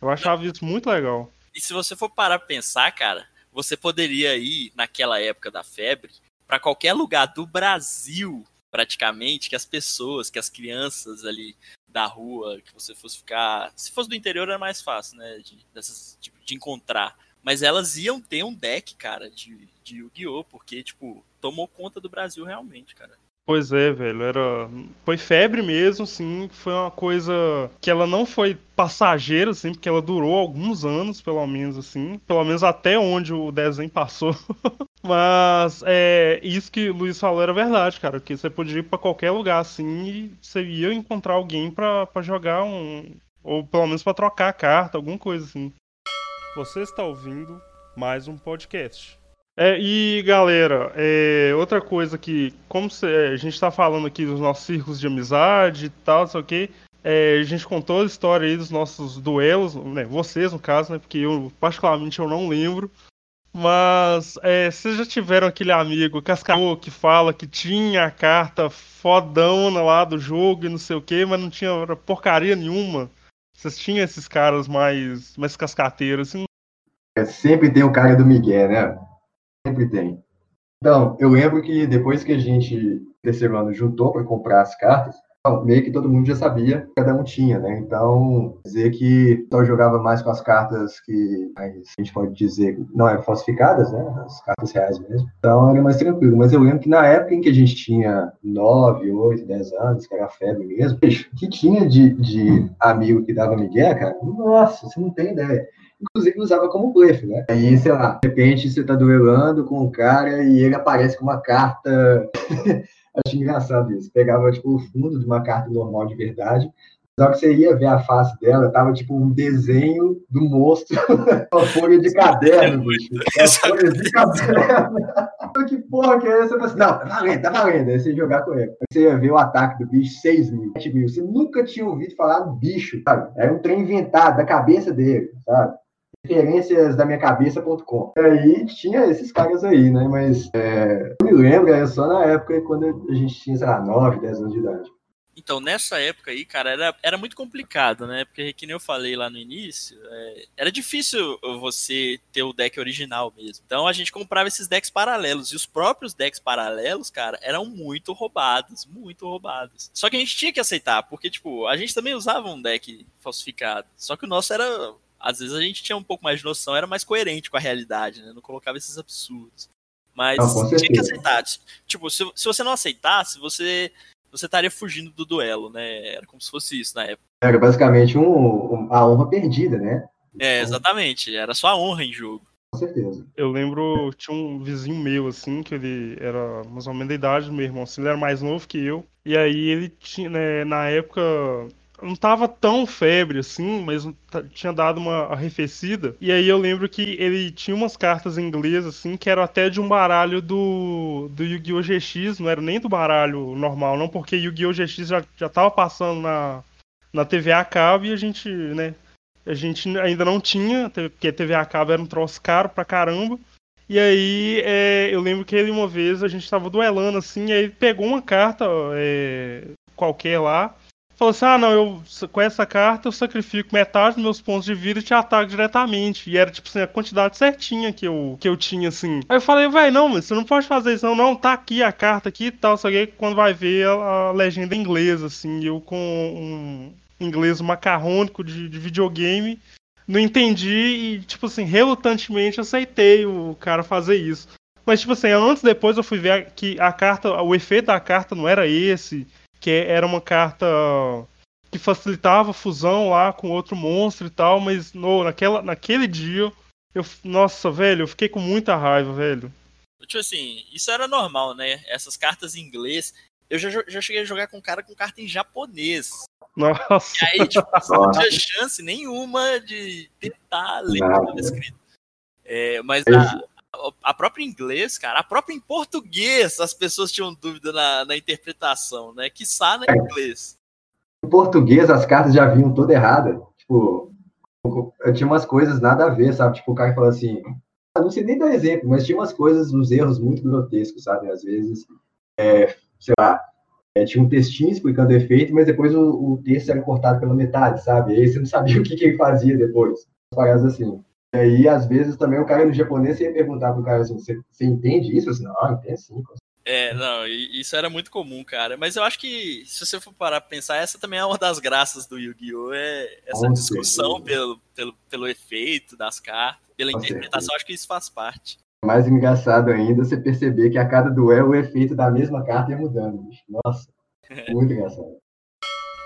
Eu achava isso muito legal. E se você for parar pra pensar, cara, você poderia ir naquela época da febre para qualquer lugar do Brasil, praticamente, que as pessoas, que as crianças ali da rua, que você fosse ficar. Se fosse do interior era mais fácil, né? De, dessas, de, de encontrar. Mas elas iam ter um deck, cara, de, de Yu-Gi-Oh! Porque, tipo, tomou conta do Brasil realmente, cara. Pois é, velho, era foi febre mesmo, sim, foi uma coisa que ela não foi passageira, assim, porque ela durou alguns anos, pelo menos, assim, pelo menos até onde o desenho passou. Mas é, isso que o Luiz falou era verdade, cara, que você podia ir para qualquer lugar, assim, e você ia encontrar alguém para jogar um, ou pelo menos para trocar a carta, alguma coisa assim. Você está ouvindo mais um podcast. É, e galera, é, outra coisa que, como cê, a gente está falando aqui dos nossos círculos de amizade e tal, sei o que, é, a gente contou a história aí dos nossos duelos, né, vocês no caso, né, porque eu, particularmente, eu não lembro, mas é, vocês já tiveram aquele amigo cascaô que fala que tinha a carta fodona lá do jogo e não sei o que, mas não tinha porcaria nenhuma? Vocês tinham esses caras mais, mais cascateiros, assim? É, sempre tem o cara do Miguel, né? Sempre tem. Então, eu lembro que depois que a gente, terceiro ano, juntou para comprar as cartas, meio que todo mundo já sabia, cada um tinha, né? Então, dizer que só jogava mais com as cartas que a gente pode dizer não eram falsificadas, né? As cartas reais mesmo. Então, era mais tranquilo. Mas eu lembro que na época em que a gente tinha 9, 8, 10 anos, que era febre mesmo, que tinha de, de amigo que dava migué, cara, nossa, você não tem ideia inclusive usava como blefe, né? Aí, sei lá, de repente você tá duelando com um cara e ele aparece com uma carta. Acho engraçado isso. Pegava, tipo, o fundo de uma carta normal de verdade, só que você ia ver a face dela, tava tipo um desenho do monstro, uma folha de caderno. Uma folha de caderno. que porra que é essa? Assim, não, tá valendo, tá valendo. Aí você jogar com ele. Você ia ver o ataque do bicho, 6 mil, 7 mil. Você nunca tinha ouvido falar do bicho, sabe? Era um trem inventado da cabeça dele, sabe? Referências da minha cabeça.com. Aí tinha esses caras aí, né? Mas é, eu me lembro, era só na época quando a gente tinha, sei lá, 9, 10 anos de idade. Então, nessa época aí, cara, era, era muito complicado, né? Porque, que nem eu falei lá no início, é, era difícil você ter o deck original mesmo. Então, a gente comprava esses decks paralelos. E os próprios decks paralelos, cara, eram muito roubados. Muito roubados. Só que a gente tinha que aceitar, porque, tipo, a gente também usava um deck falsificado. Só que o nosso era às vezes a gente tinha um pouco mais de noção, era mais coerente com a realidade, né? Não colocava esses absurdos. Mas não, tinha que aceitar. Tipo, se, se você não aceitasse, você você estaria fugindo do duelo, né? Era como se fosse isso na época. Era basicamente um, um, a honra perdida, né? É, exatamente. Era só a honra em jogo. Com certeza. Eu lembro, tinha um vizinho meu, assim, que ele era mais ou menos da idade do meu irmão. Assim, ele era mais novo que eu. E aí ele tinha, né, na época, não tava tão febre assim, mas tinha dado uma arrefecida. E aí eu lembro que ele tinha umas cartas em inglês, assim, que eram até de um baralho do, do Yu-Gi-Oh! GX, não era nem do baralho normal, não, porque Yu-Gi-Oh! GX já, já tava passando na, na TV a cabo e a gente, né, a gente ainda não tinha, porque a TV a cabo era um troço caro pra caramba. E aí é, eu lembro que ele uma vez a gente tava duelando assim, aí pegou uma carta é, qualquer lá falou assim: ah, não, eu com essa carta eu sacrifico metade dos meus pontos de vida e te ataco diretamente. E era, tipo assim, a quantidade certinha que eu, que eu tinha, assim. Aí eu falei, velho, não, mas você não pode fazer isso, não, não, tá aqui a carta aqui e tal. Só que quando vai ver a, a legenda inglesa, assim, eu com um inglês macarrônico de, de videogame. Não entendi e, tipo assim, relutantemente aceitei o cara fazer isso. Mas, tipo assim, antes depois eu fui ver que a carta, o efeito da carta não era esse que era uma carta que facilitava a fusão lá com outro monstro e tal, mas no, naquela, naquele dia, eu, nossa, velho, eu fiquei com muita raiva, velho. Tipo assim, isso era normal, né? Essas cartas em inglês. Eu já, já cheguei a jogar com um cara com carta em japonês. Nossa. E aí, tipo, não tinha chance nenhuma de tentar ler o que estava escrito. É, mas a, a própria inglês, cara, a própria em português, as pessoas tinham dúvida na, na interpretação, né? Que sa na inglês. Em português, as cartas já vinham toda errada. Tipo, eu tinha umas coisas nada a ver, sabe? Tipo, o cara falou assim, não sei nem dar exemplo, mas tinha umas coisas, uns erros muito grotescos, sabe? Às vezes, é, sei lá, é, tinha um textinho explicando o efeito, mas depois o, o, texto era cortado pela metade, sabe? E aí você não sabia o que, que ele fazia depois. Paradas assim. E aí, às vezes, também o cara no japonês ia perguntar pro cara assim, você, você entende isso? Assim, não, entende sim. É, não, isso era muito comum, cara. Mas eu acho que, se você for parar pra pensar, essa também é uma das graças do Yu-Gi-Oh! É essa Com discussão pelo, pelo, pelo efeito das cartas, pela Com interpretação, certeza. acho que isso faz parte. Mais engraçado ainda você perceber que a cada duelo o efeito da mesma carta ia mudando. Bicho. Nossa, muito engraçado.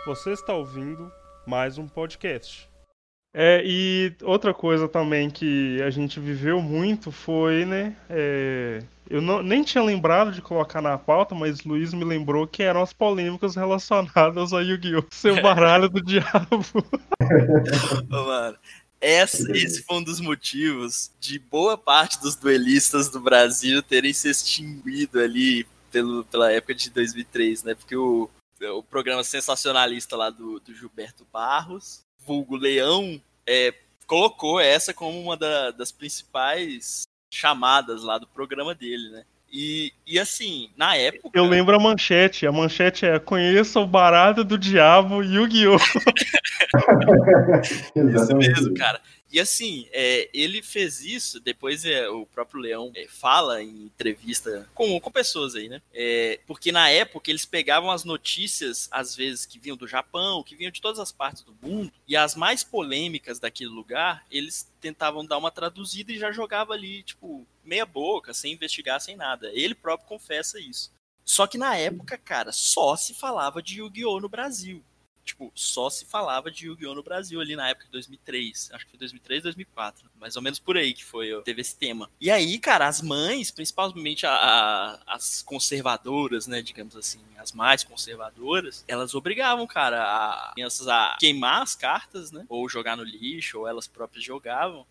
Você está ouvindo mais um podcast. É, e outra coisa também que a gente viveu muito foi, né? É, eu não, nem tinha lembrado de colocar na pauta, mas Luiz me lembrou que eram as polêmicas relacionadas ao Yu-Gi-Oh! Seu baralho do diabo. mano, esse, esse foi um dos motivos de boa parte dos duelistas do Brasil terem se extinguido ali pelo, pela época de 2003, né? Porque o, o programa sensacionalista lá do, do Gilberto Barros vulgo Leão, é, colocou essa como uma da, das principais chamadas lá do programa dele, né? E, e assim, na época. Eu lembro a manchete. A manchete é Conheça o baralho do diabo Yu-Gi-Oh! Isso mesmo, cara. E assim, é, ele fez isso, depois é, o próprio Leão é, fala em entrevista com, com pessoas aí, né? É, porque na época eles pegavam as notícias, às vezes, que vinham do Japão, que vinham de todas as partes do mundo, e as mais polêmicas daquele lugar, eles tentavam dar uma traduzida e já jogava ali, tipo, meia boca, sem investigar, sem nada. Ele próprio confessa isso. Só que na época, cara, só se falava de Yu-Gi-Oh! no Brasil tipo, só se falava de Yu-Gi-Oh! no Brasil ali na época de 2003. Acho que foi 2003, 2004. Mais ou menos por aí que foi, teve esse tema. E aí, cara, as mães, principalmente a, a, as conservadoras, né, digamos assim, as mais conservadoras, elas obrigavam, cara, a crianças a queimar as cartas, né, ou jogar no lixo, ou elas próprias jogavam.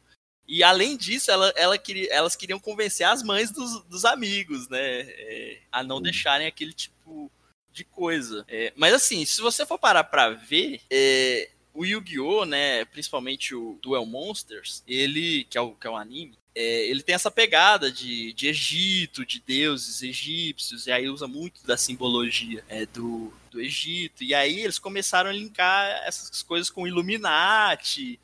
E além disso, ela, ela queria, elas queriam convencer as mães dos, dos amigos, né? É, a não deixarem aquele tipo de coisa. É, mas assim, se você for parar pra ver, é, o Yu-Gi-Oh!, né, principalmente o Duel Monsters, ele, que é o, que é o anime, é, ele tem essa pegada de, de Egito, de deuses egípcios, e aí usa muito da simbologia é, do, do Egito. E aí eles começaram a linkar essas coisas com Illuminati,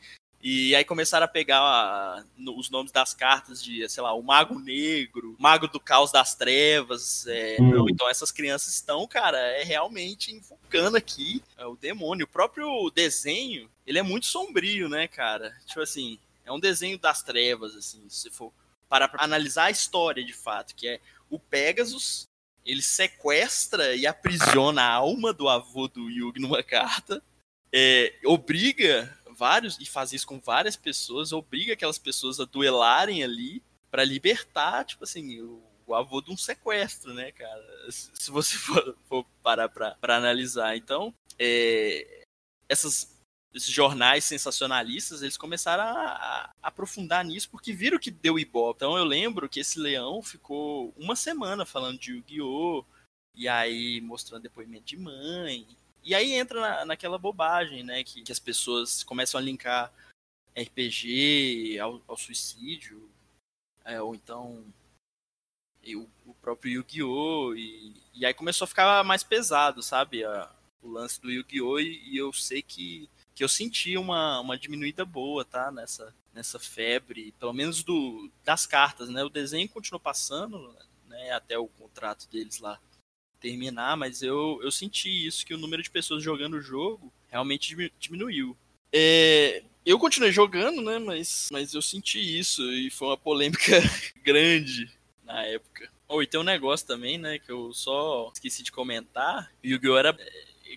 e aí começaram a pegar no, os nomes das cartas de, sei lá, o Mago Negro, Mago do Caos das Trevas. É, hum. não, então essas crianças estão, cara, é realmente invocando aqui é, o demônio. O próprio desenho, ele é muito sombrio, né, cara? Tipo assim, é um desenho das trevas, assim, se for para analisar a história de fato, que é o Pegasus, ele sequestra e aprisiona a alma do avô do Yugi numa carta, é, obriga vários e faz isso com várias pessoas, obriga aquelas pessoas a duelarem ali para libertar, tipo assim, o, o, avô de um sequestro, né, cara? Se você for, for parar pra analisar. Então, é, essas, esses jornais sensacionalistas, eles começaram a, a, aprofundar nisso porque viram que deu ibope. Então eu lembro que esse leão ficou uma semana falando de Yu-Gi-Oh! E aí mostrando depoimento de mãe, e aí entra na, naquela bobagem, né? Que, que, as pessoas começam a linkar RPG ao, ao suicídio, é, ou então o, o próprio Yu-Gi-Oh! E, e, aí começou a ficar mais pesado, sabe? A, o lance do Yu-Gi-Oh! E, e eu sei que, que eu senti uma, uma diminuída boa, tá? Nessa, nessa febre, pelo menos do, das cartas, né? O desenho continuou passando, né? Até o contrato deles lá terminar, mas eu, eu senti isso, que o número de pessoas jogando o jogo realmente diminuiu. É, eu continuei jogando, né? Mas, mas eu senti isso e foi uma polêmica grande na época. Oh, e tem um negócio também, né? Que eu só esqueci de comentar. Yu-Gi-Oh! era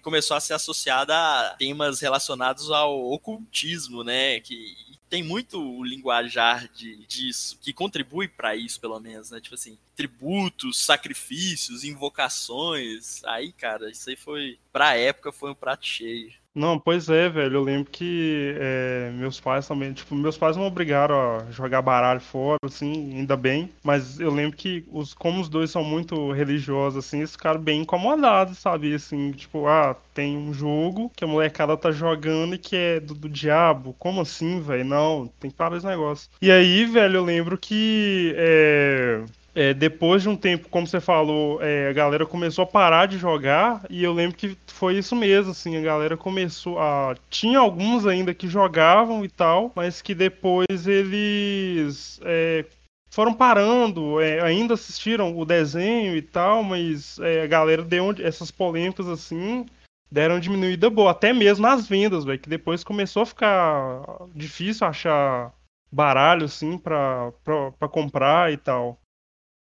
começou a ser associada a temas relacionados ao ocultismo, né? Que tem muito o linguajar de, disso, que contribui para isso, pelo menos, né? Tipo assim, tributos, sacrifícios, invocações. Aí, cara, isso aí foi, pra época, foi um prato cheio. Não, pois é, velho. Eu lembro que é, meus pais também, tipo, meus pais não obrigaram a jogar baralho fora, assim, ainda bem. Mas eu lembro que, os, como os dois são muito religiosos, assim, eles ficaram bem incomodados, sabe? Assim, tipo, ah, tem um jogo que a molecada tá jogando e que é do, do diabo. Como assim, velho? Não, tem que parar esse negócio. E aí, velho, eu lembro que. É é, depois de um tempo, como você falou, é, a galera começou a parar de jogar e eu lembro que foi isso mesmo, assim, a galera começou a... Tinha alguns ainda que jogavam e tal, mas que depois eles é, foram parando, é, ainda assistiram o desenho e tal, mas é, a galera deu essas polêmicas assim, deram diminuída boa, até mesmo nas vendas, velho, que depois começou a ficar difícil achar baralho, assim, pra, pra comprar e tal.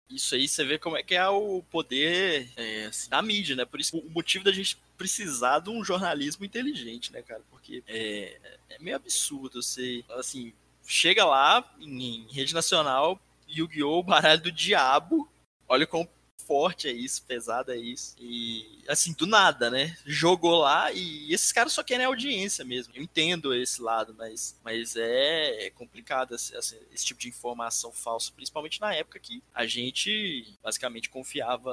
Isso aí você vê como é que é o poder é, assim, da mídia, né? Por isso o motivo da gente precisar de um jornalismo inteligente, né, cara? Porque é, é meio absurdo você, assim, chega lá em, em rede nacional, Yu-Gi-Oh! baralho do diabo, olha como forte é isso, pesado é isso. E assim, do nada, né? Jogou lá e esses caras só querem audiência mesmo. Eu entendo esse lado, mas, mas é, é complicado esse, esse, tipo de informação falsa, principalmente na época que a gente basicamente confiava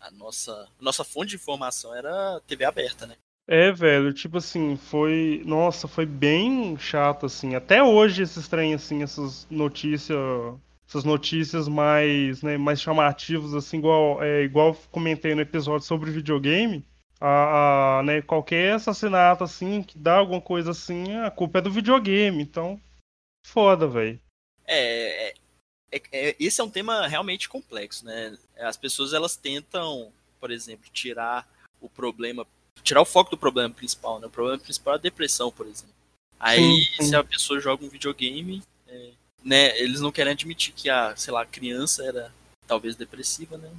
a nossa, a nossa fonte de informação era TV aberta, né? É, velho, tipo assim, foi. Nossa, foi bem chato, assim. Até hoje esses trem, assim, essas notícias essas notícias mais, né, mais chamativas, assim, igual, é, igual comentei no episódio sobre videogame, a, a, né, qualquer assassinato, assim, que dá alguma coisa assim, a culpa é do videogame, então, foda, velho. É, é, é, é, esse é um tema realmente complexo, né? As pessoas, elas tentam, por exemplo, tirar o problema, tirar o foco do problema principal, né? O problema principal é a depressão, por exemplo. Aí, sim, sim. se a pessoa joga um videogame, é, né, eles não querem admitir que a, sei lá, a criança era talvez depressiva, né?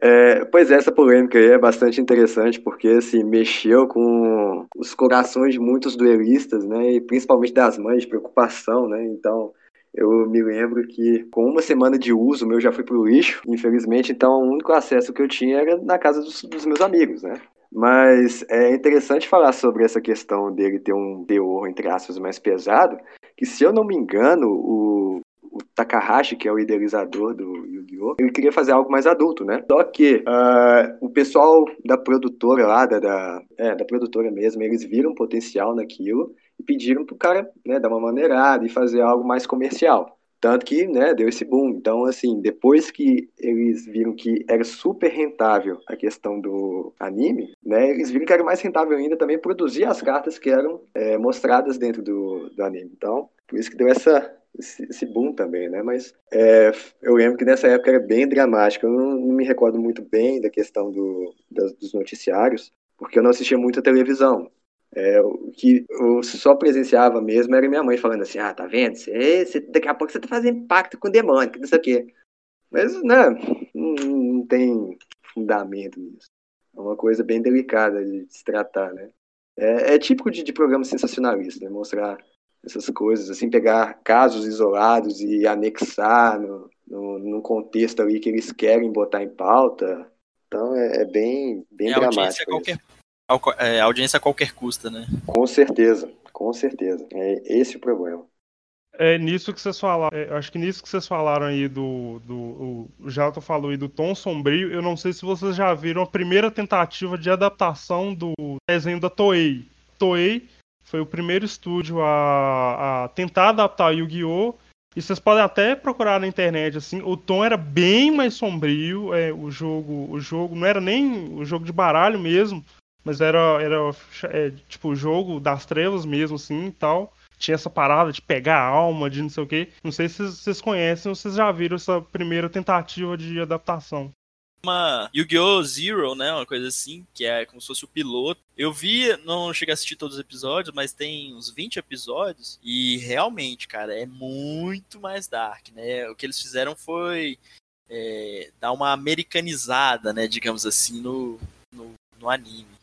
É, pois é, essa polêmica aí é bastante interessante, porque assim, mexeu com os corações de muitos duelistas, né, e principalmente das mães, de preocupação, né, então eu me lembro que com uma semana de uso, o meu já foi pro lixo, infelizmente, então o único acesso que eu tinha era na casa dos, dos meus amigos, né, mas é interessante falar sobre essa questão dele ter um teor, entre aspas, mais pesado, que se eu não me engano, o, o Takahashi, que é o idealizador do Yu-Gi-Oh!, ele queria fazer algo mais adulto, né? Só que uh, o pessoal da produtora lá, da, da, é, da produtora mesmo, eles viram potencial naquilo e pediram pro cara né, dar uma maneirada e fazer algo mais comercial. Tanto que, né, deu esse boom. Então, assim, depois que eles viram que era super rentável a questão do anime, né, eles viram que era mais rentável ainda também produzir as cartas que eram é, mostradas dentro do, do anime. Então, por isso que deu essa, esse, boom também, né? Mas é, eu lembro que nessa época era bem dramático. Eu não, não me recordo muito bem da questão do, das, dos noticiários, porque eu não assistia muito a televisão. É, o que eu só presenciava mesmo era minha mãe falando assim: ah, tá vendo? Você, você, daqui a pouco você tá fazendo pacto com o demônio, que não sei o quê. Mas, né, não, não tem fundamento nisso. É uma coisa bem delicada de se tratar, né? É, é típico de, de programa sensacionalista, né? Mostrar essas coisas, assim, pegar casos isolados e anexar no, no, no contexto ali que eles querem botar em pauta. Então é, é bem, bem é dramático. Qualquer, é, audiência a qualquer custo, né? Com certeza, com certeza. É esse o problema. É nisso que vocês falaram, é, acho que nisso que vocês falaram aí do, do o Jato falou aí do tom sombrio, eu não sei se vocês já viram a primeira tentativa de adaptação do desenho da Toei. Toei foi o primeiro estúdio a, a tentar adaptar Yu-Gi-Oh! E vocês podem até procurar na internet assim, o tom era bem mais sombrio, é, o jogo, o jogo não era nem o jogo de baralho mesmo, mas era, era é, tipo jogo das trevas mesmo, assim e tal. Tinha essa parada de pegar a alma, de não sei o quê. Não sei se vocês conhecem ou vocês já viram essa primeira tentativa de adaptação uma Yu-Gi-Oh! Zero, né? Uma coisa assim, que é como se fosse o piloto. Eu vi, não cheguei a assistir todos os episódios, mas tem uns 20 episódios. E realmente, cara, é muito mais dark, né? O que eles fizeram foi é, dar uma americanizada, né? Digamos assim, no, no, no anime.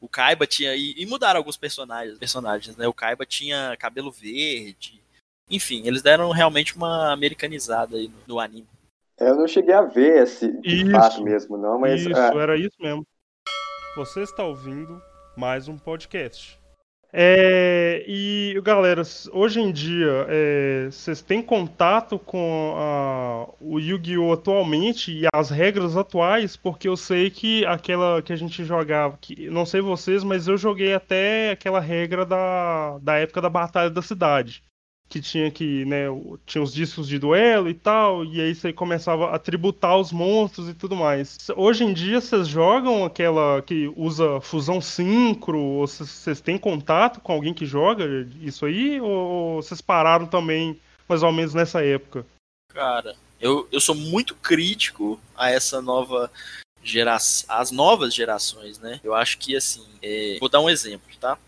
O Kaiba tinha. E, e, mudaram alguns personagens, personagens, né? O Kaiba tinha cabelo verde. Enfim, eles deram realmente uma americanizada aí no, no anime. Eu não cheguei a ver esse isso, fato mesmo, não, mas. Isso, é... era isso mesmo. Você está ouvindo mais um podcast. É, e galera, hoje em dia, é, vocês têm contato com a, o Yu-Gi-Oh! atualmente e as regras atuais? Porque eu sei que aquela que a gente jogava, que, não sei vocês, mas eu joguei até aquela regra da, da época da Batalha da Cidade que tinha que, né, tinha os discos de duelo e tal, e aí você começava a tributar os monstros e tudo mais. Hoje em dia vocês jogam aquela que usa fusão sincro, ou vocês têm contato com alguém que joga isso aí, ou vocês pararam também mais ou menos nessa época? Cara, eu, eu sou muito crítico a essa nova geração, as novas gerações, né? Eu acho que assim, é... vou dar um exemplo, tá?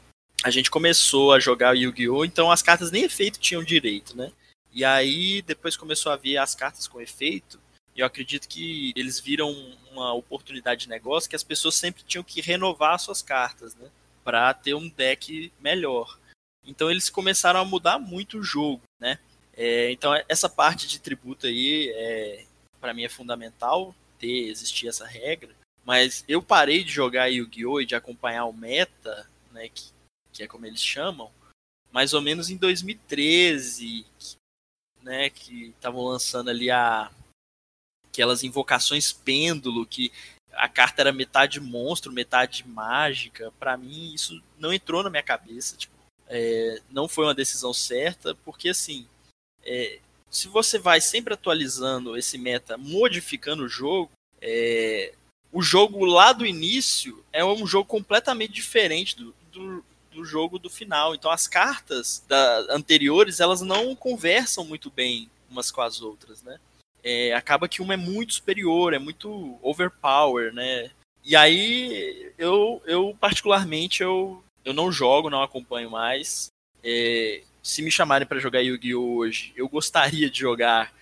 A gente começou a jogar Yu-Gi-Oh! Então as cartas nem efeito tinham direito, né? E aí depois começou a vir as cartas com efeito. E eu acredito que eles viram uma oportunidade de negócio que as pessoas sempre tinham que renovar suas cartas, né? Para ter um deck melhor. Então eles começaram a mudar muito o jogo, né? É, então essa parte de tributo aí, é, para mim é fundamental ter existir essa regra. Mas eu parei de jogar Yu-Gi-Oh! e de acompanhar o meta, né? Que que é como eles chamam, mais ou menos em 2013, né, que estavam lançando ali a aquelas invocações pêndulo que a carta era metade monstro, metade mágica. Para mim isso não entrou na minha cabeça, tipo, é, não foi uma decisão certa, porque assim, é, se você vai sempre atualizando esse meta, modificando o jogo, é, o jogo lá do início é um jogo completamente diferente do, do, do jogo do final. Então as cartas da, anteriores elas não conversam muito bem umas com as outras, né? É, acaba que uma é muito superior, é muito overpower, né? E aí eu, eu particularmente eu, eu não jogo, não acompanho mais. É, se me chamarem para jogar Yu-Gi-Oh hoje, eu gostaria de jogar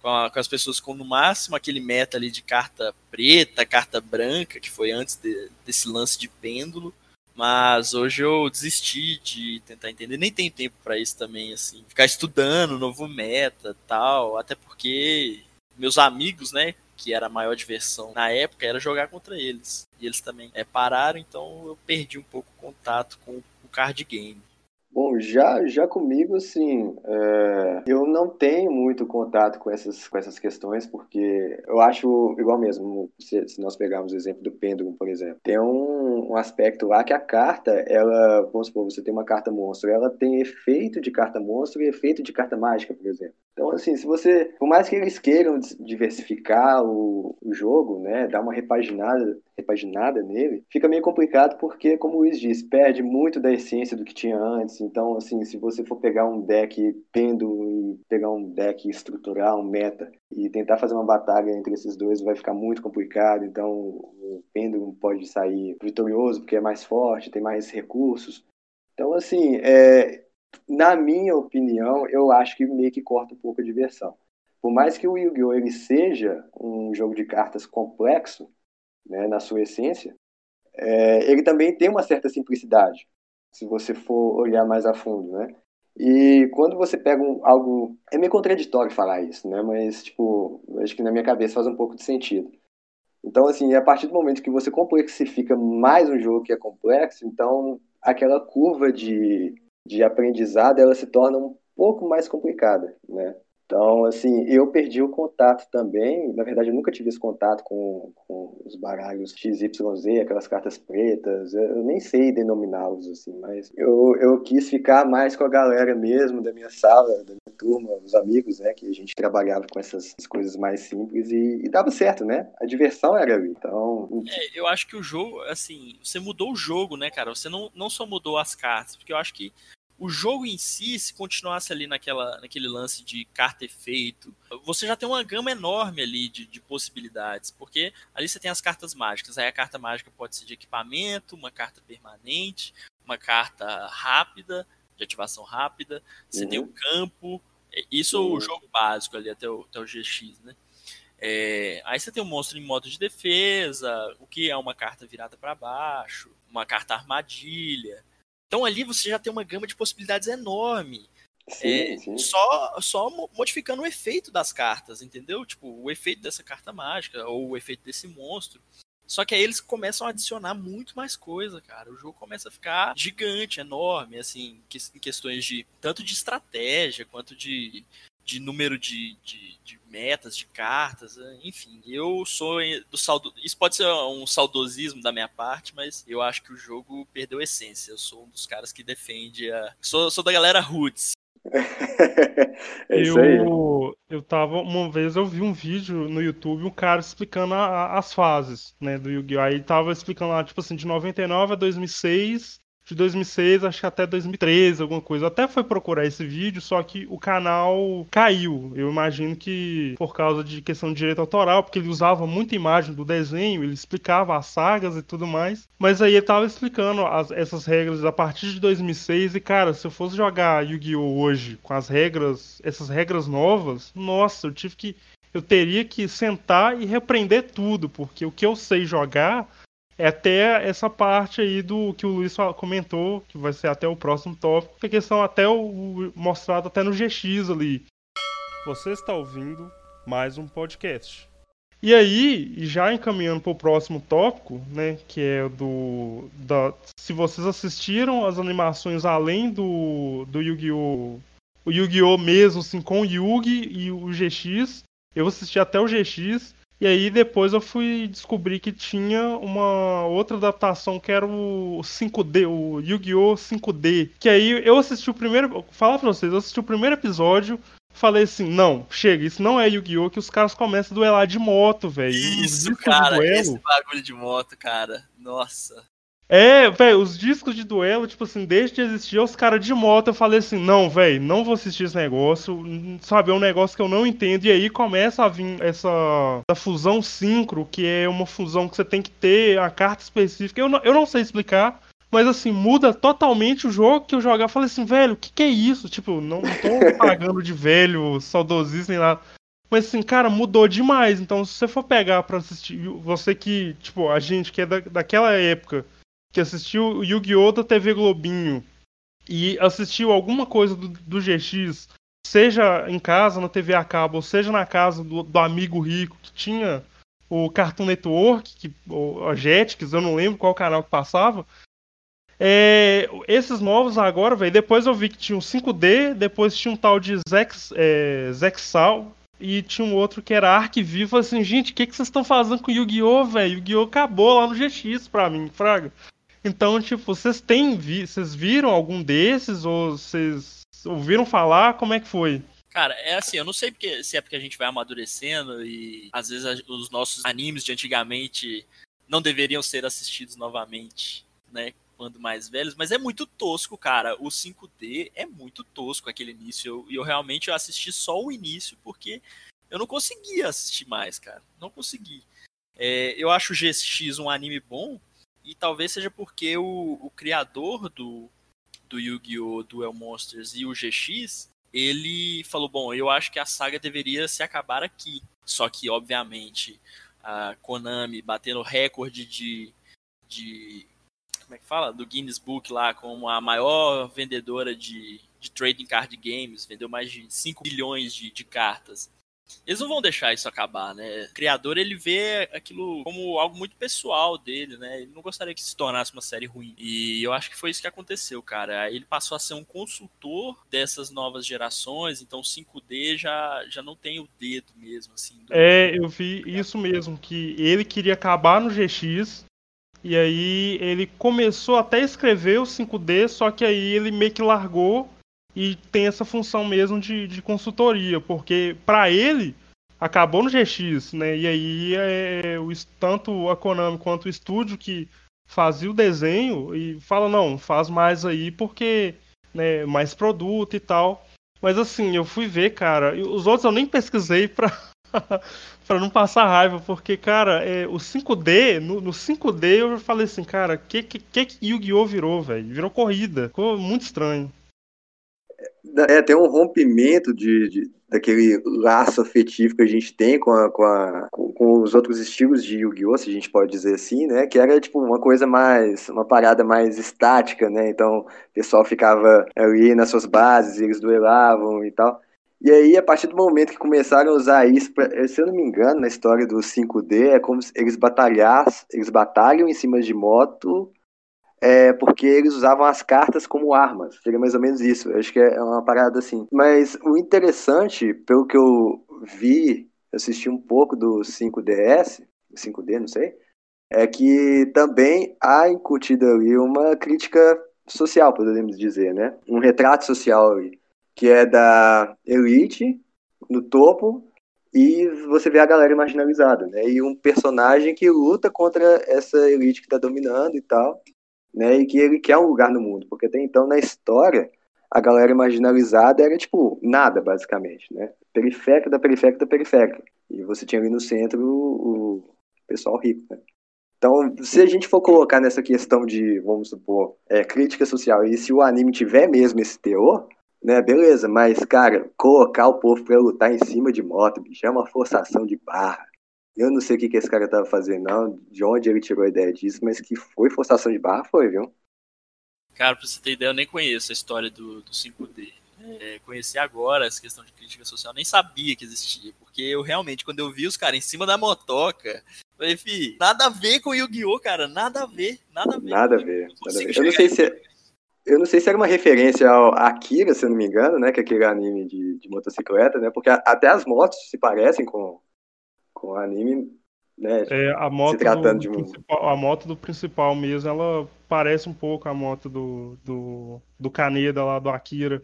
com, a, com, as pessoas com no máximo aquele meta ali de carta preta, carta branca, que foi antes de, desse lance de pêndulo. Mas hoje eu desisti de tentar entender, nem tenho tempo para isso também, assim, ficar estudando novo meta, tal, até porque meus amigos, né, que era a maior diversão na época era jogar contra eles. E eles também é, pararam, então eu perdi um pouco o contato com o card game. Bom, já, já comigo, assim, é, eu não tenho muito contato com essas, com essas questões, porque eu acho, igual mesmo, se, se nós pegarmos o exemplo do pêndulo, por exemplo, tem um, um, aspecto lá que a carta, ela, vamos supor, você tem uma carta monstro, ela tem efeito de carta monstro e efeito de carta mágica, por exemplo. Então, assim, se você, por mais que eles queiram diversificar o, o jogo, né, dar uma repaginada, repaginada nele, fica meio complicado porque, como o Luiz disse, perde muito da essência do que tinha antes. Então, assim, se você for pegar um deck pêndulo e pegar um deck estrutural, um meta, e tentar fazer uma batalha entre esses dois, vai ficar muito complicado. Então, o pêndulo pode sair vitorioso porque é mais forte, tem mais recursos. Então, assim, é, na minha opinião, eu acho que meio que corta um pouco a diversão. Por mais que o Yu-Gi-Oh! ele seja um jogo de cartas complexo, né, na sua essência, é, ele também tem uma certa simplicidade, se você for olhar mais a fundo, né? E quando você pega um, algo... É meio contraditório falar isso, né? Mas, tipo, acho que na minha cabeça faz um pouco de sentido. Então, assim, a partir do momento que você complexifica mais um jogo que é complexo, então aquela curva de, de aprendizado ela se torna um pouco mais complicada, né? Então, assim, eu perdi o contato também. Na verdade, eu nunca tive esse contato com, com os baralhos XYZ, aquelas cartas pretas. Eu nem sei denominá-los, assim, mas eu, eu quis ficar mais com a galera mesmo da minha sala, da minha turma, os amigos, né? Que a gente trabalhava com essas coisas mais simples e, e dava certo, né? A diversão era ali. Então. É, eu acho que o jogo, assim, você mudou o jogo, né, cara? Você não, não só mudou as cartas, porque eu acho que o jogo em si, se continuasse ali naquela, naquele lance de carta efeito, você já tem uma gama enorme ali de, de, possibilidades, porque ali você tem as cartas mágicas. Aí a carta mágica pode ser de equipamento, uma carta permanente, uma carta rápida, de ativação rápida, você uhum. tem o um campo, é, isso é o uhum. jogo básico ali até o, até o GX, né? É, aí você tem um monstro em modo de defesa, o que é uma carta virada para baixo, uma carta armadilha. Então ali você já tem uma gama de possibilidades enorme. Sim, é, sim. Só, só modificando o efeito das cartas, entendeu? Tipo, o efeito dessa carta mágica, ou o efeito desse monstro. Só que aí eles começam a adicionar muito mais coisa, cara. O jogo começa a ficar gigante, enorme, assim, em questões de tanto de estratégia quanto de, de número de, de, de, metas, de cartas, eh, enfim. Eu sou do saldo. Isso pode ser um saudosismo da minha parte, mas eu acho que o jogo perdeu a essência. Eu sou um dos caras que defende a. Sou, sou da galera Roots. é isso aí. Eu, eu tava. Uma vez eu vi um vídeo no YouTube, um cara explicando a, a, as fases, né, do Yu-Gi-Oh! Aí tava explicando lá, tipo assim, de 99 a 2006 de 2006, acho que até 2013, alguma coisa. até foi procurar esse vídeo, só que o canal caiu. Eu imagino que por causa de questão de direito autoral, porque ele usava muita imagem do desenho, ele explicava as sagas e tudo mais. Mas aí ele tava explicando as, essas regras a partir de 2006 e cara, se eu fosse jogar Yu-Gi-Oh hoje com as regras, essas regras novas, nossa, eu tive que eu teria que sentar e repreender tudo, porque o que eu sei jogar é até essa parte aí do que o Luiz comentou, que vai ser até o próximo tópico, que é questão até o, mostrado até no GX ali. Você está ouvindo mais um podcast. E aí, já encaminhando para o próximo tópico, né, que é do da se vocês assistiram as animações além do do Yu-Gi-Oh, o Yu-Gi-Oh mesmo, assim, com o Yugi e o GX, eu assisti até o GX e aí depois eu fui descobrir que tinha uma outra adaptação que era o 5D, o Yu-Gi-Oh! 5D. Que aí eu assisti o primeiro. Falar pra vocês, eu assisti o primeiro episódio. Falei assim, não, chega, isso não é Yu-Gi-Oh! que os caras começam a duelar de moto, velho. Isso, cara, esse bagulho de moto, cara. Nossa. É, velho, os discos de duelo, tipo assim, desde que existia os caras de moto, eu falei assim, não, velho, não vou assistir esse negócio, sabe, é um negócio que eu não entendo, e aí começa a vir essa, essa fusão sincro, que é uma fusão que você tem que ter a carta específica, eu não, eu não sei explicar, mas assim, muda totalmente o jogo que eu jogar. Eu falei assim, velho, o que, que é isso? Tipo, não, não tô pagando de velho, saudosista nem nada. Mas assim, cara, mudou demais. Então, se você for pegar pra assistir, você que, tipo, a gente que é da, daquela época, que assistiu o Yu-Gi-Oh! da TV Globinho e assistiu alguma coisa do, do, GX, seja em casa, na TV a cabo, ou seja na casa do, do amigo rico que tinha o Cartoon Network, que, o, a Jetix, eu não lembro qual canal que passava. É, esses novos agora, velho, depois eu vi que tinha um 5D, depois tinha um tal de Zex, é, Zexal, e tinha um outro que era Ark Vivo. Assim, gente, o que, que vocês estão fazendo com Yu-Gi-Oh, velho? Yu-Gi-Oh acabou lá no GX pra mim, fraga. Então, tipo, vocês têm vi vocês viram algum desses ou vocês ouviram falar? Como é que foi? Cara, é assim, eu não sei porque, se é porque a gente vai amadurecendo e às vezes os nossos animes de antigamente não deveriam ser assistidos novamente, né? Quando mais velhos, mas é muito tosco, cara. O 5D é muito tosco aquele início. E eu, eu, realmente eu assisti só o início porque eu não conseguia assistir mais, cara. Não consegui. É, eu acho o GX um anime bom, e talvez seja porque o, o criador do, do Yu-Gi-Oh! Duel Monsters e o GX, ele falou: bom, eu acho que a saga deveria se acabar aqui. Só que, obviamente, a Konami batendo recorde de, de. Como é que fala? Do Guinness Book lá, como a maior vendedora de, de trading card games, vendeu mais de 5 bilhões de, de cartas. Eles não vão deixar isso acabar, né? O criador, ele vê aquilo como algo muito pessoal dele, né? Ele não gostaria que se tornasse uma série ruim. E eu acho que foi isso que aconteceu, cara. Ele passou a ser um consultor dessas novas gerações, então 5D já, já não tem o dedo mesmo, assim. Do... É, eu vi isso mesmo, que ele queria acabar no GX, e aí ele começou até a escrever o 5D, só que aí ele meio que largou e tem essa função mesmo de, de consultoria, porque para ele acabou no GX, né? E aí é, o, tanto a Konami quanto o estúdio que fazia o desenho e fala, não, faz mais aí porque né, mais produto e tal. Mas assim, eu fui ver, cara, os outros eu nem pesquisei pra, pra não passar raiva, porque, cara, é, o 5D, no, no 5D eu falei assim, cara, que que, que Yu-Gi-Oh! virou, velho? Virou corrida. Ficou muito estranho. É, tem um rompimento de, de, daquele laço afetivo que a gente tem com, a, com, a, com, com, os outros estilos de Yu-Gi-Oh!, se a gente pode dizer assim, né? Que era tipo uma coisa mais, uma parada mais estática, né? Então o pessoal ficava ali nas suas bases, eles duelavam e tal. E aí, a partir do momento que começaram a usar isso, pra, se eu não me engano, na história do 5D, é como se eles batalhassem, eles batalham em cima de moto é porque eles usavam as cartas como armas. Seria mais ou menos isso. Eu acho que é uma parada assim. Mas o interessante, pelo que eu vi, assisti um pouco do 5DS, 5D, não sei, é que também há incutido ali uma crítica social, podemos dizer, né? Um retrato social ali, que é da elite no topo e você vê a galera marginalizada, né? E um personagem que luta contra essa elite que está dominando e tal né? E que ele quer um lugar no mundo, porque até então na história a galera marginalizada era tipo nada, basicamente, né? Periférica da periférica da periférica. E você tinha ali no centro o, pessoal rico, né? Então, se a gente for colocar nessa questão de, vamos supor, é, crítica social, e se o anime tiver mesmo esse teor, né, beleza, mas, cara, colocar o povo pra lutar em cima de moto, bicho, é uma forçação de barra. Eu não sei o que, que esse cara tava fazendo, não, de onde ele tirou a ideia disso, mas que foi forçação de barra, foi, viu? Cara, pra você ter ideia, eu nem conheço a história do, do 5D. É, conheci agora essa questão de crítica social, nem sabia que existia, porque eu realmente, quando eu vi os caras em cima da motoca, falei, fi, nada a ver com Yu-Gi-Oh, cara, nada a ver, nada a ver. Nada a ver. Nada a ver. Eu não sei se é, eu não sei se era uma referência ao Akira, se eu não me engano, né, que é aquele anime de, de motocicleta, né, porque até as motos se parecem com, com o anime, né? É, a moto se tratando do, de um... A moto do principal mesmo, ela parece um pouco a moto do, do, do Kaneda lá, do Akira.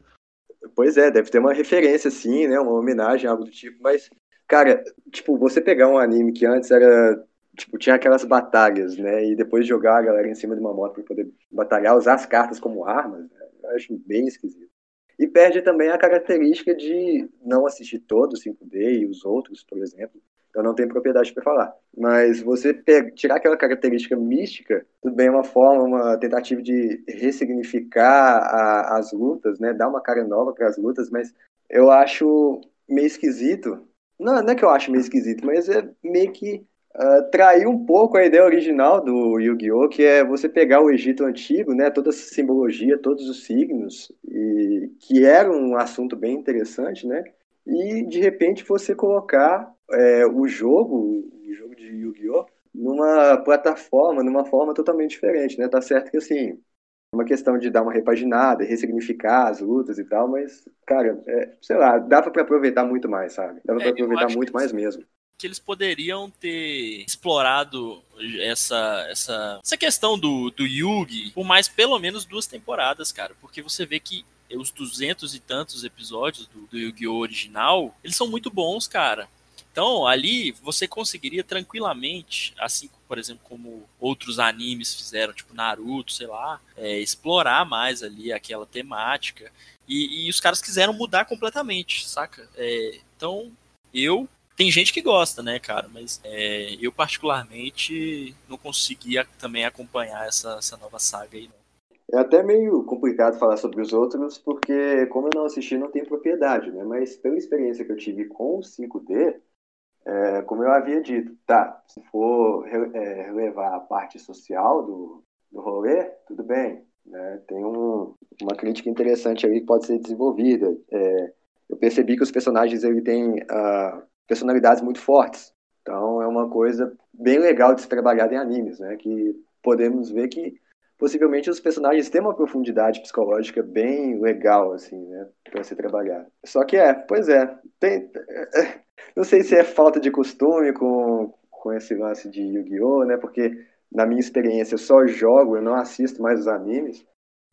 Pois é, deve ter uma referência, assim, né? Uma homenagem, algo do tipo, mas, cara, tipo, você pegar um anime que antes era. Tipo, tinha aquelas batalhas, né? E depois jogar a galera em cima de uma moto para poder batalhar, usar as cartas como armas, né? Eu acho bem esquisito. E perde também a característica de não assistir todos 5D e os outros, por exemplo, eu não tenho propriedade para falar. Mas você pegar, tirar aquela característica mística, tudo bem, é uma forma, uma tentativa de ressignificar a, as lutas, né? Dar uma cara nova para as lutas, mas eu acho meio esquisito. Não, não é que eu acho meio esquisito, mas é meio que uh, trair um pouco a ideia original do Yu-Gi-Oh!, que é você pegar o Egito Antigo, né? Toda essa simbologia, todos os signos, e que era um assunto bem interessante, né? E de repente você colocar é, o jogo, o jogo de Yu-Gi-Oh! numa plataforma, numa forma totalmente diferente, né? Tá certo que assim, é uma questão de dar uma repaginada, ressignificar as lutas e tal, mas, cara, é, sei lá, dava para aproveitar muito mais, sabe? Dava é, para aproveitar muito mais mesmo que eles poderiam ter explorado essa, essa, essa questão do, do Yugi por mais pelo menos duas temporadas, cara. Porque você vê que os duzentos e tantos episódios do, do Yu-Gi-Oh! original, eles são muito bons, cara. Então, ali você conseguiria tranquilamente, assim, por exemplo, como outros animes fizeram, tipo Naruto, sei lá, é, explorar mais ali aquela temática. E, e, os caras quiseram mudar completamente, saca? É, então, eu. Tem gente que gosta, né, cara? Mas é, eu, particularmente, não conseguia também acompanhar essa, essa nova saga aí, não. É até meio complicado falar sobre os outros, porque como eu não assisti, não tenho propriedade, né? Mas pela experiência que eu tive com o 5D, é, como eu havia dito, tá, se for é, relevar a parte social do, do rolê, tudo bem. Né? Tem um, uma crítica interessante aí que pode ser desenvolvida. É, eu percebi que os personagens ele têm uh, personalidades muito fortes. Então é uma coisa bem legal de se trabalhar em animes, né? Que podemos ver que possivelmente os personagens têm uma profundidade psicológica bem legal, assim, né? Para se trabalhar. Só que é, pois é, tem, não sei se é falta de costume com, com esse lance de Yu-Gi-Oh, né? Porque na minha experiência eu só jogo, eu não assisto mais os animes.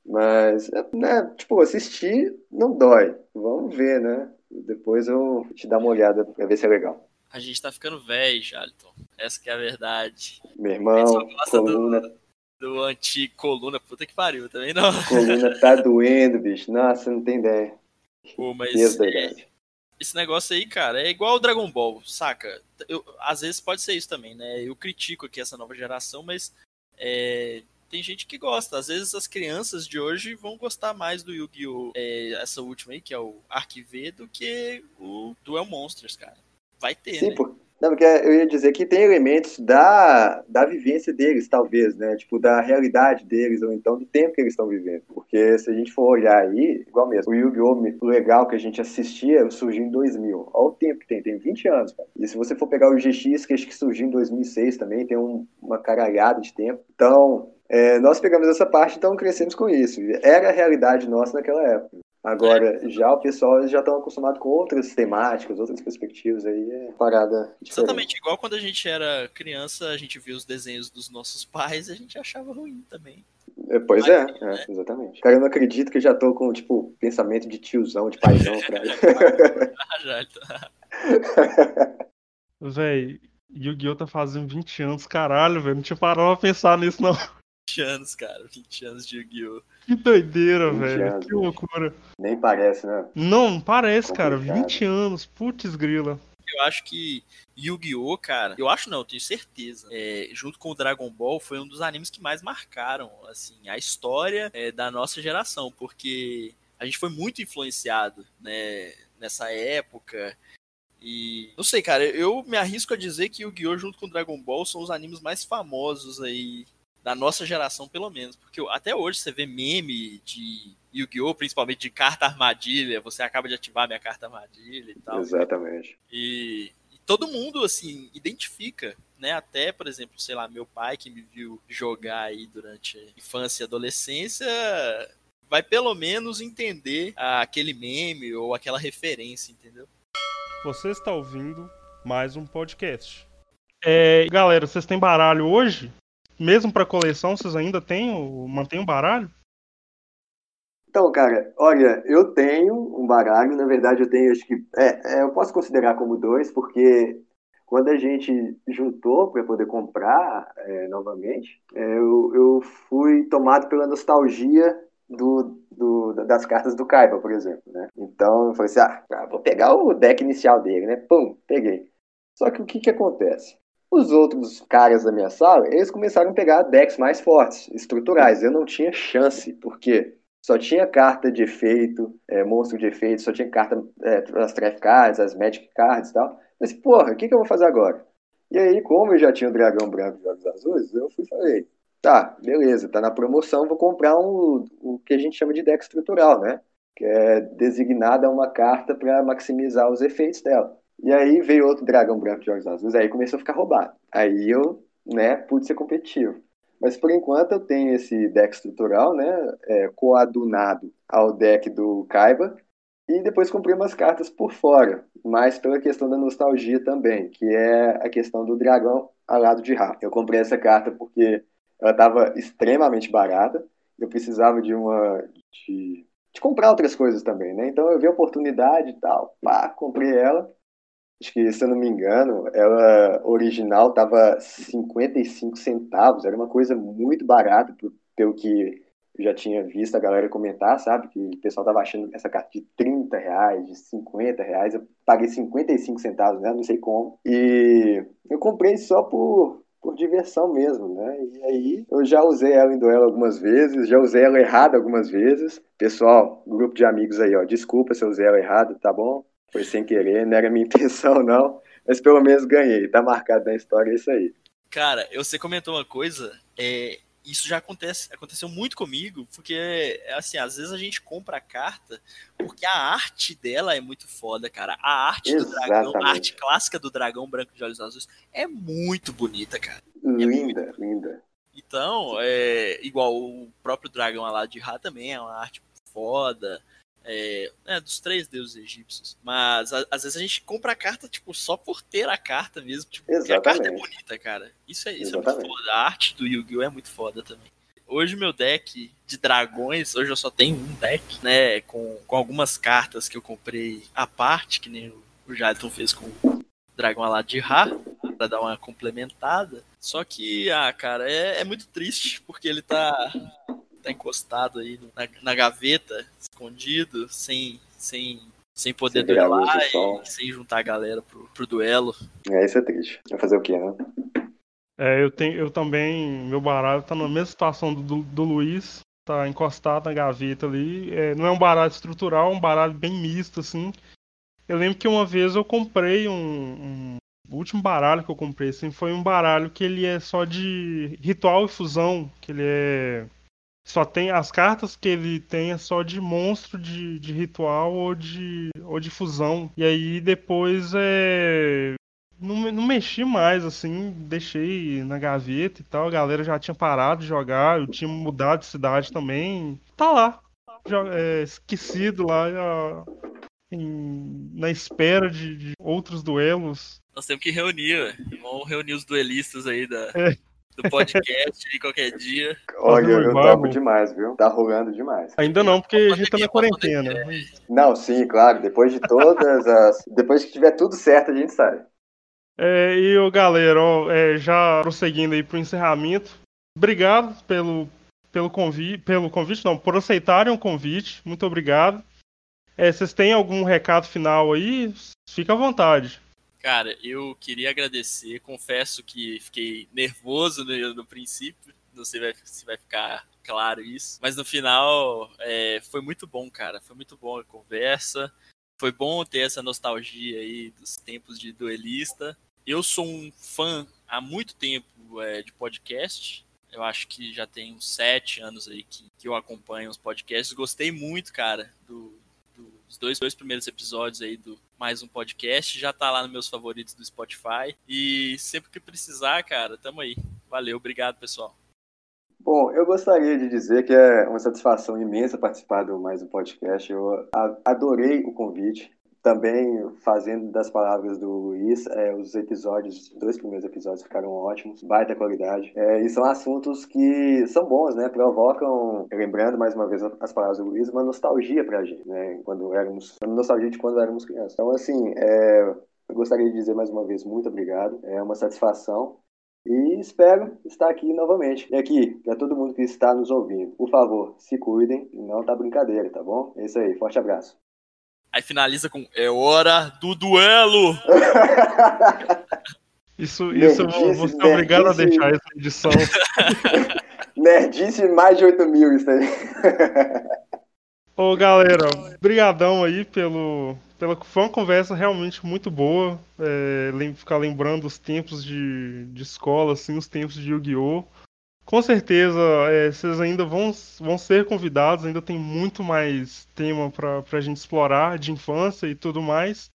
Mas, né, tipo, assistir não dói. Vamos ver, né? Depois eu te dar uma olhada pra ver se é legal. A gente tá ficando velho, Jaliton. Essa que é a verdade. Meu irmão, coluna... Do, do antigo coluna, puta que pariu, também não. Coluna tá doendo, bicho. Nossa, não tem ideia. Pô, mas é, esse negócio aí, cara, é igual o Dragon Ball, saca? Eu, às vezes pode ser isso também, né? Eu critico aqui essa nova geração, mas é, tem gente que gosta. Às vezes as crianças de hoje vão gostar mais do Yu-Gi-Oh! É, essa última aí, que é o Arquive, do que o Duel Monsters, cara. Vai ter, Sim, né? Por... Não, porque eu ia dizer que tem elementos da, da vivência deles, talvez, né? Tipo, da realidade deles, ou então do tempo que eles estão vivendo. Porque se a gente for olhar aí, igual mesmo, o Yu-Gi-Oh! legal que a gente assistia surgiu em 2000. Olha o tempo que tem, tem 20 anos, cara. E se você for pegar o GX, que acho que surgiu em 2006 também, tem um, uma caralhada de tempo. Então, é, nós pegamos essa parte, então crescemos com isso. Era a realidade nossa naquela época. Agora, é. já o pessoal já estão acostumado com outras temáticas, outras perspectivas, aí é parada diferente. Exatamente, igual quando a gente era criança, a gente via os desenhos dos nossos pais e a gente achava ruim também. É, pois é, é, né? exatamente. Cara, eu não acredito que eu já tô com, tipo, pensamento de tiozão, de paizão, cara. ah, já, tá. Véi, Yu-Gi-Oh! tá fazendo 20 anos, caralho, velho. Não tinha parado pra pensar nisso, não. 20 anos, cara. 20 anos de Yu-Gi-Oh! Que doideira, velho. Anos, que loucura. Nem parece, né? Não, não parece, Complicado. cara. 20 anos. Putz, grila. Eu acho que Yu-Gi-Oh, cara, eu acho não, eu tenho certeza. É, junto com o Dragon Ball, foi um dos animes que mais marcaram, assim, a história é, da nossa geração, porque a gente foi muito influenciado, né, nessa época. E não sei, cara, eu me arrisco a dizer que Yu-Gi-Oh junto com Dragon Ball são os animes mais famosos aí da nossa geração, pelo menos. Porque até hoje você vê meme de Yu-Gi-Oh!, principalmente de carta armadilha, você acaba de ativar minha carta armadilha e tal. Exatamente. E, e, todo mundo, assim, identifica, né? Até, por exemplo, sei lá, meu pai que me viu jogar aí durante a infância e adolescência, vai pelo menos entender aquele meme ou aquela referência, entendeu? Você está ouvindo mais um podcast. É, galera, vocês têm baralho hoje? Mesmo para coleção, vocês ainda têm, mantêm o baralho? Então, cara, olha, eu tenho um baralho, na verdade eu tenho, acho que, é, é eu posso considerar como dois, porque quando a gente juntou para poder comprar é, novamente, é, eu, eu fui tomado pela nostalgia do, do, das cartas do Kaiba, por exemplo, né? Então eu falei assim, ah, vou pegar o deck inicial dele, né? Pum, peguei. Só que o que que acontece? Os outros caras da minha sala, eles começaram a pegar decks mais fortes, estruturais. Eu não tinha chance, porque só tinha carta de efeito, é, monstro de efeito, só tinha carta, é, as Trap Cards, as Magic Cards e tal. Mas, porra, o que, que eu vou fazer agora? E aí, como eu já tinha o Dragão Branco e Jogos Azuis, eu fui falei, tá, beleza, tá na promoção, vou comprar um, o que a gente chama de deck estrutural, né? Que é designada uma carta para maximizar os efeitos dela. E aí veio outro dragão branco de olhos azuis, aí começou a ficar roubado. Aí eu, né, pude ser competitivo. Mas por enquanto eu tenho esse deck estrutural, né, é, coadunado ao deck do Kaiba, e depois comprei umas cartas por fora, mas pela questão da nostalgia também, que é a questão do dragão alado de Ra. Eu comprei essa carta porque ela estava extremamente barata, eu precisava de uma de, de, comprar outras coisas também, né? Então eu vi a oportunidade e tal, pá, comprei ela acho que, se eu não me engano, ela original estava 55 centavos, era uma coisa muito barata, pelo que eu já tinha visto a galera comentar, sabe? Que o pessoal tava achando essa carta de 30 reais, de 50 reais, eu paguei 55 centavos, né? Não sei como. E eu comprei só por, por diversão mesmo, né? E aí eu já usei ela em duelo algumas vezes, já usei ela errada algumas vezes. Pessoal, grupo de amigos aí, ó, desculpa se eu usei ela errada, tá bom? Foi sem querer, não era minha intenção, não. Mas pelo menos ganhei. Tá marcado na história é isso aí. Cara, você comentou uma coisa, é, isso já acontece, aconteceu muito comigo, porque assim, às vezes a gente compra a carta porque a arte dela é muito foda, cara. A arte Exatamente. do dragão, a arte clássica do dragão branco de olhos azuis é muito bonita, cara. Linda, é linda. Então, é igual o próprio dragão lá de Ra também é uma arte foda. É, é, dos três deuses egípcios. Mas a, às vezes a gente compra a carta, tipo, só por ter a carta mesmo. Tipo, porque a carta é bonita, cara. Isso é, isso é muito foda. A arte do Yu-Gi-Oh! é muito foda também. hoje meu deck de dragões, hoje eu só tenho um deck, né? Com, com algumas cartas que eu comprei à parte, que nem o, o Jadon fez com o dragão alado de Ra, pra dar uma complementada. Só que, ah, cara, é, é muito triste, porque ele tá, tá encostado aí na, na gaveta, escondido, sem, sem sem poder sem duelar e sem juntar a galera pro, pro duelo. É, isso é triste. Vai fazer o quê, né? É, eu, tenho, eu também, meu baralho tá na mesma situação do, do Luiz, tá encostado na gaveta ali. É, não é um baralho estrutural, é um baralho bem misto, assim. Eu lembro que uma vez eu comprei um, um. O último baralho que eu comprei assim, foi um baralho que ele é só de ritual e fusão, que ele é só tem as cartas que ele tem é só de monstro de, de ritual ou de, ou de fusão. E aí depois é. Não, não mexi mais, assim, deixei na gaveta e tal. A galera já tinha parado de jogar, eu tinha mudado de cidade também. Tá lá. É, esquecido lá, em, na espera de, de, outros duelos. Nós temos que reunir, vamos reunir os duelistas aí da. É do podcast aí qualquer dia. Olha, eu, eu topo demais, viu? Tá rolando demais. Ainda não, porque a gente tá na quarentena. Não, sim, claro. Depois de todas as. Depois que tiver tudo certo, a gente sai. É, e o galera, ó, é, já prosseguindo aí pro encerramento. Obrigado pelo, pelo convite. Pelo convite, não, por aceitarem o convite. Muito obrigado. É, vocês têm algum recado final aí? Fica à vontade. Cara, eu queria agradecer. Confesso que fiquei nervoso no, no princípio. Não sei se vai ficar claro isso. Mas no final é, foi muito bom, cara. Foi muito bom a conversa. Foi bom ter essa nostalgia aí dos tempos de duelista. Eu sou um fã há muito tempo é, de podcast. Eu acho que já tem uns sete anos aí que, que eu acompanho os podcasts. Gostei muito, cara, do, os dois, dois primeiros episódios aí do mais um podcast. Já tá lá nos meus favoritos do Spotify. E sempre que precisar, cara, tamo aí. Valeu, obrigado, pessoal. Bom, eu gostaria de dizer que é uma satisfação imensa participar do mais um podcast. Eu adorei o convite também fazendo das palavras do Luiz, é, os episódios, os dois primeiros episódios ficaram ótimos, baita qualidade. É, e são assuntos que são bons, né? Provocam, lembrando mais uma vez as palavras do Luiz, uma nostalgia pra gente, né? Quando éramos, uma nostalgia de quando éramos crianças. Então, assim, é, eu gostaria de dizer mais uma vez muito obrigado, é uma satisfação. E espero estar aqui novamente. E aqui, para todo mundo que está nos ouvindo, por favor, se cuidem, não tá brincadeira, tá bom? É isso aí, forte abraço. Aí finaliza com É hora do duelo! Isso, isso nerdice, eu vou ser obrigado a deixar essa edição. nerdice mais de 8 mil, isso aí. Ô galera, brigadão aí pelo, pela. Foi uma conversa realmente muito boa. É, ficar lembrando os tempos de, de escola, assim, os tempos de Yu-Gi-Oh! Com certeza, é, vocês ainda vão, vão ser convidados, ainda tem muito mais tema para a gente explorar de infância e tudo mais.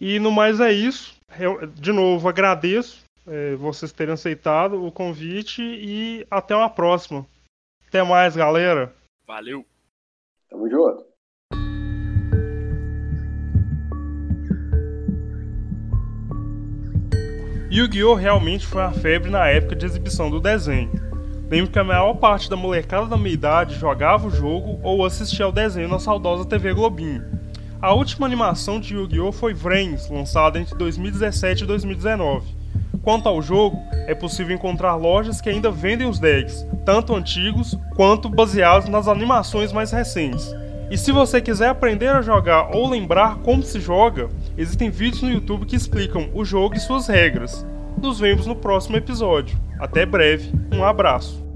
E no mais é isso. Eu, de novo, agradeço é, vocês terem aceitado o convite e até uma próxima. Até mais, galera. Valeu. Tamo junto. Yu-Gi-Oh! realmente foi uma febre na época de exibição do desenho. Lembro que a maior parte da molecada da minha idade jogava o jogo ou assistia ao desenho na saudosa TV Globinho. A última animação de Yu-Gi-Oh! foi Vrains, lançada entre 2017 e 2019. Quanto ao jogo, é possível encontrar lojas que ainda vendem os decks, tanto antigos quanto baseados nas animações mais recentes. E se você quiser aprender a jogar ou lembrar como se joga, existem vídeos no YouTube que explicam o jogo e suas regras. Nos vemos no próximo episódio. Até breve, um abraço.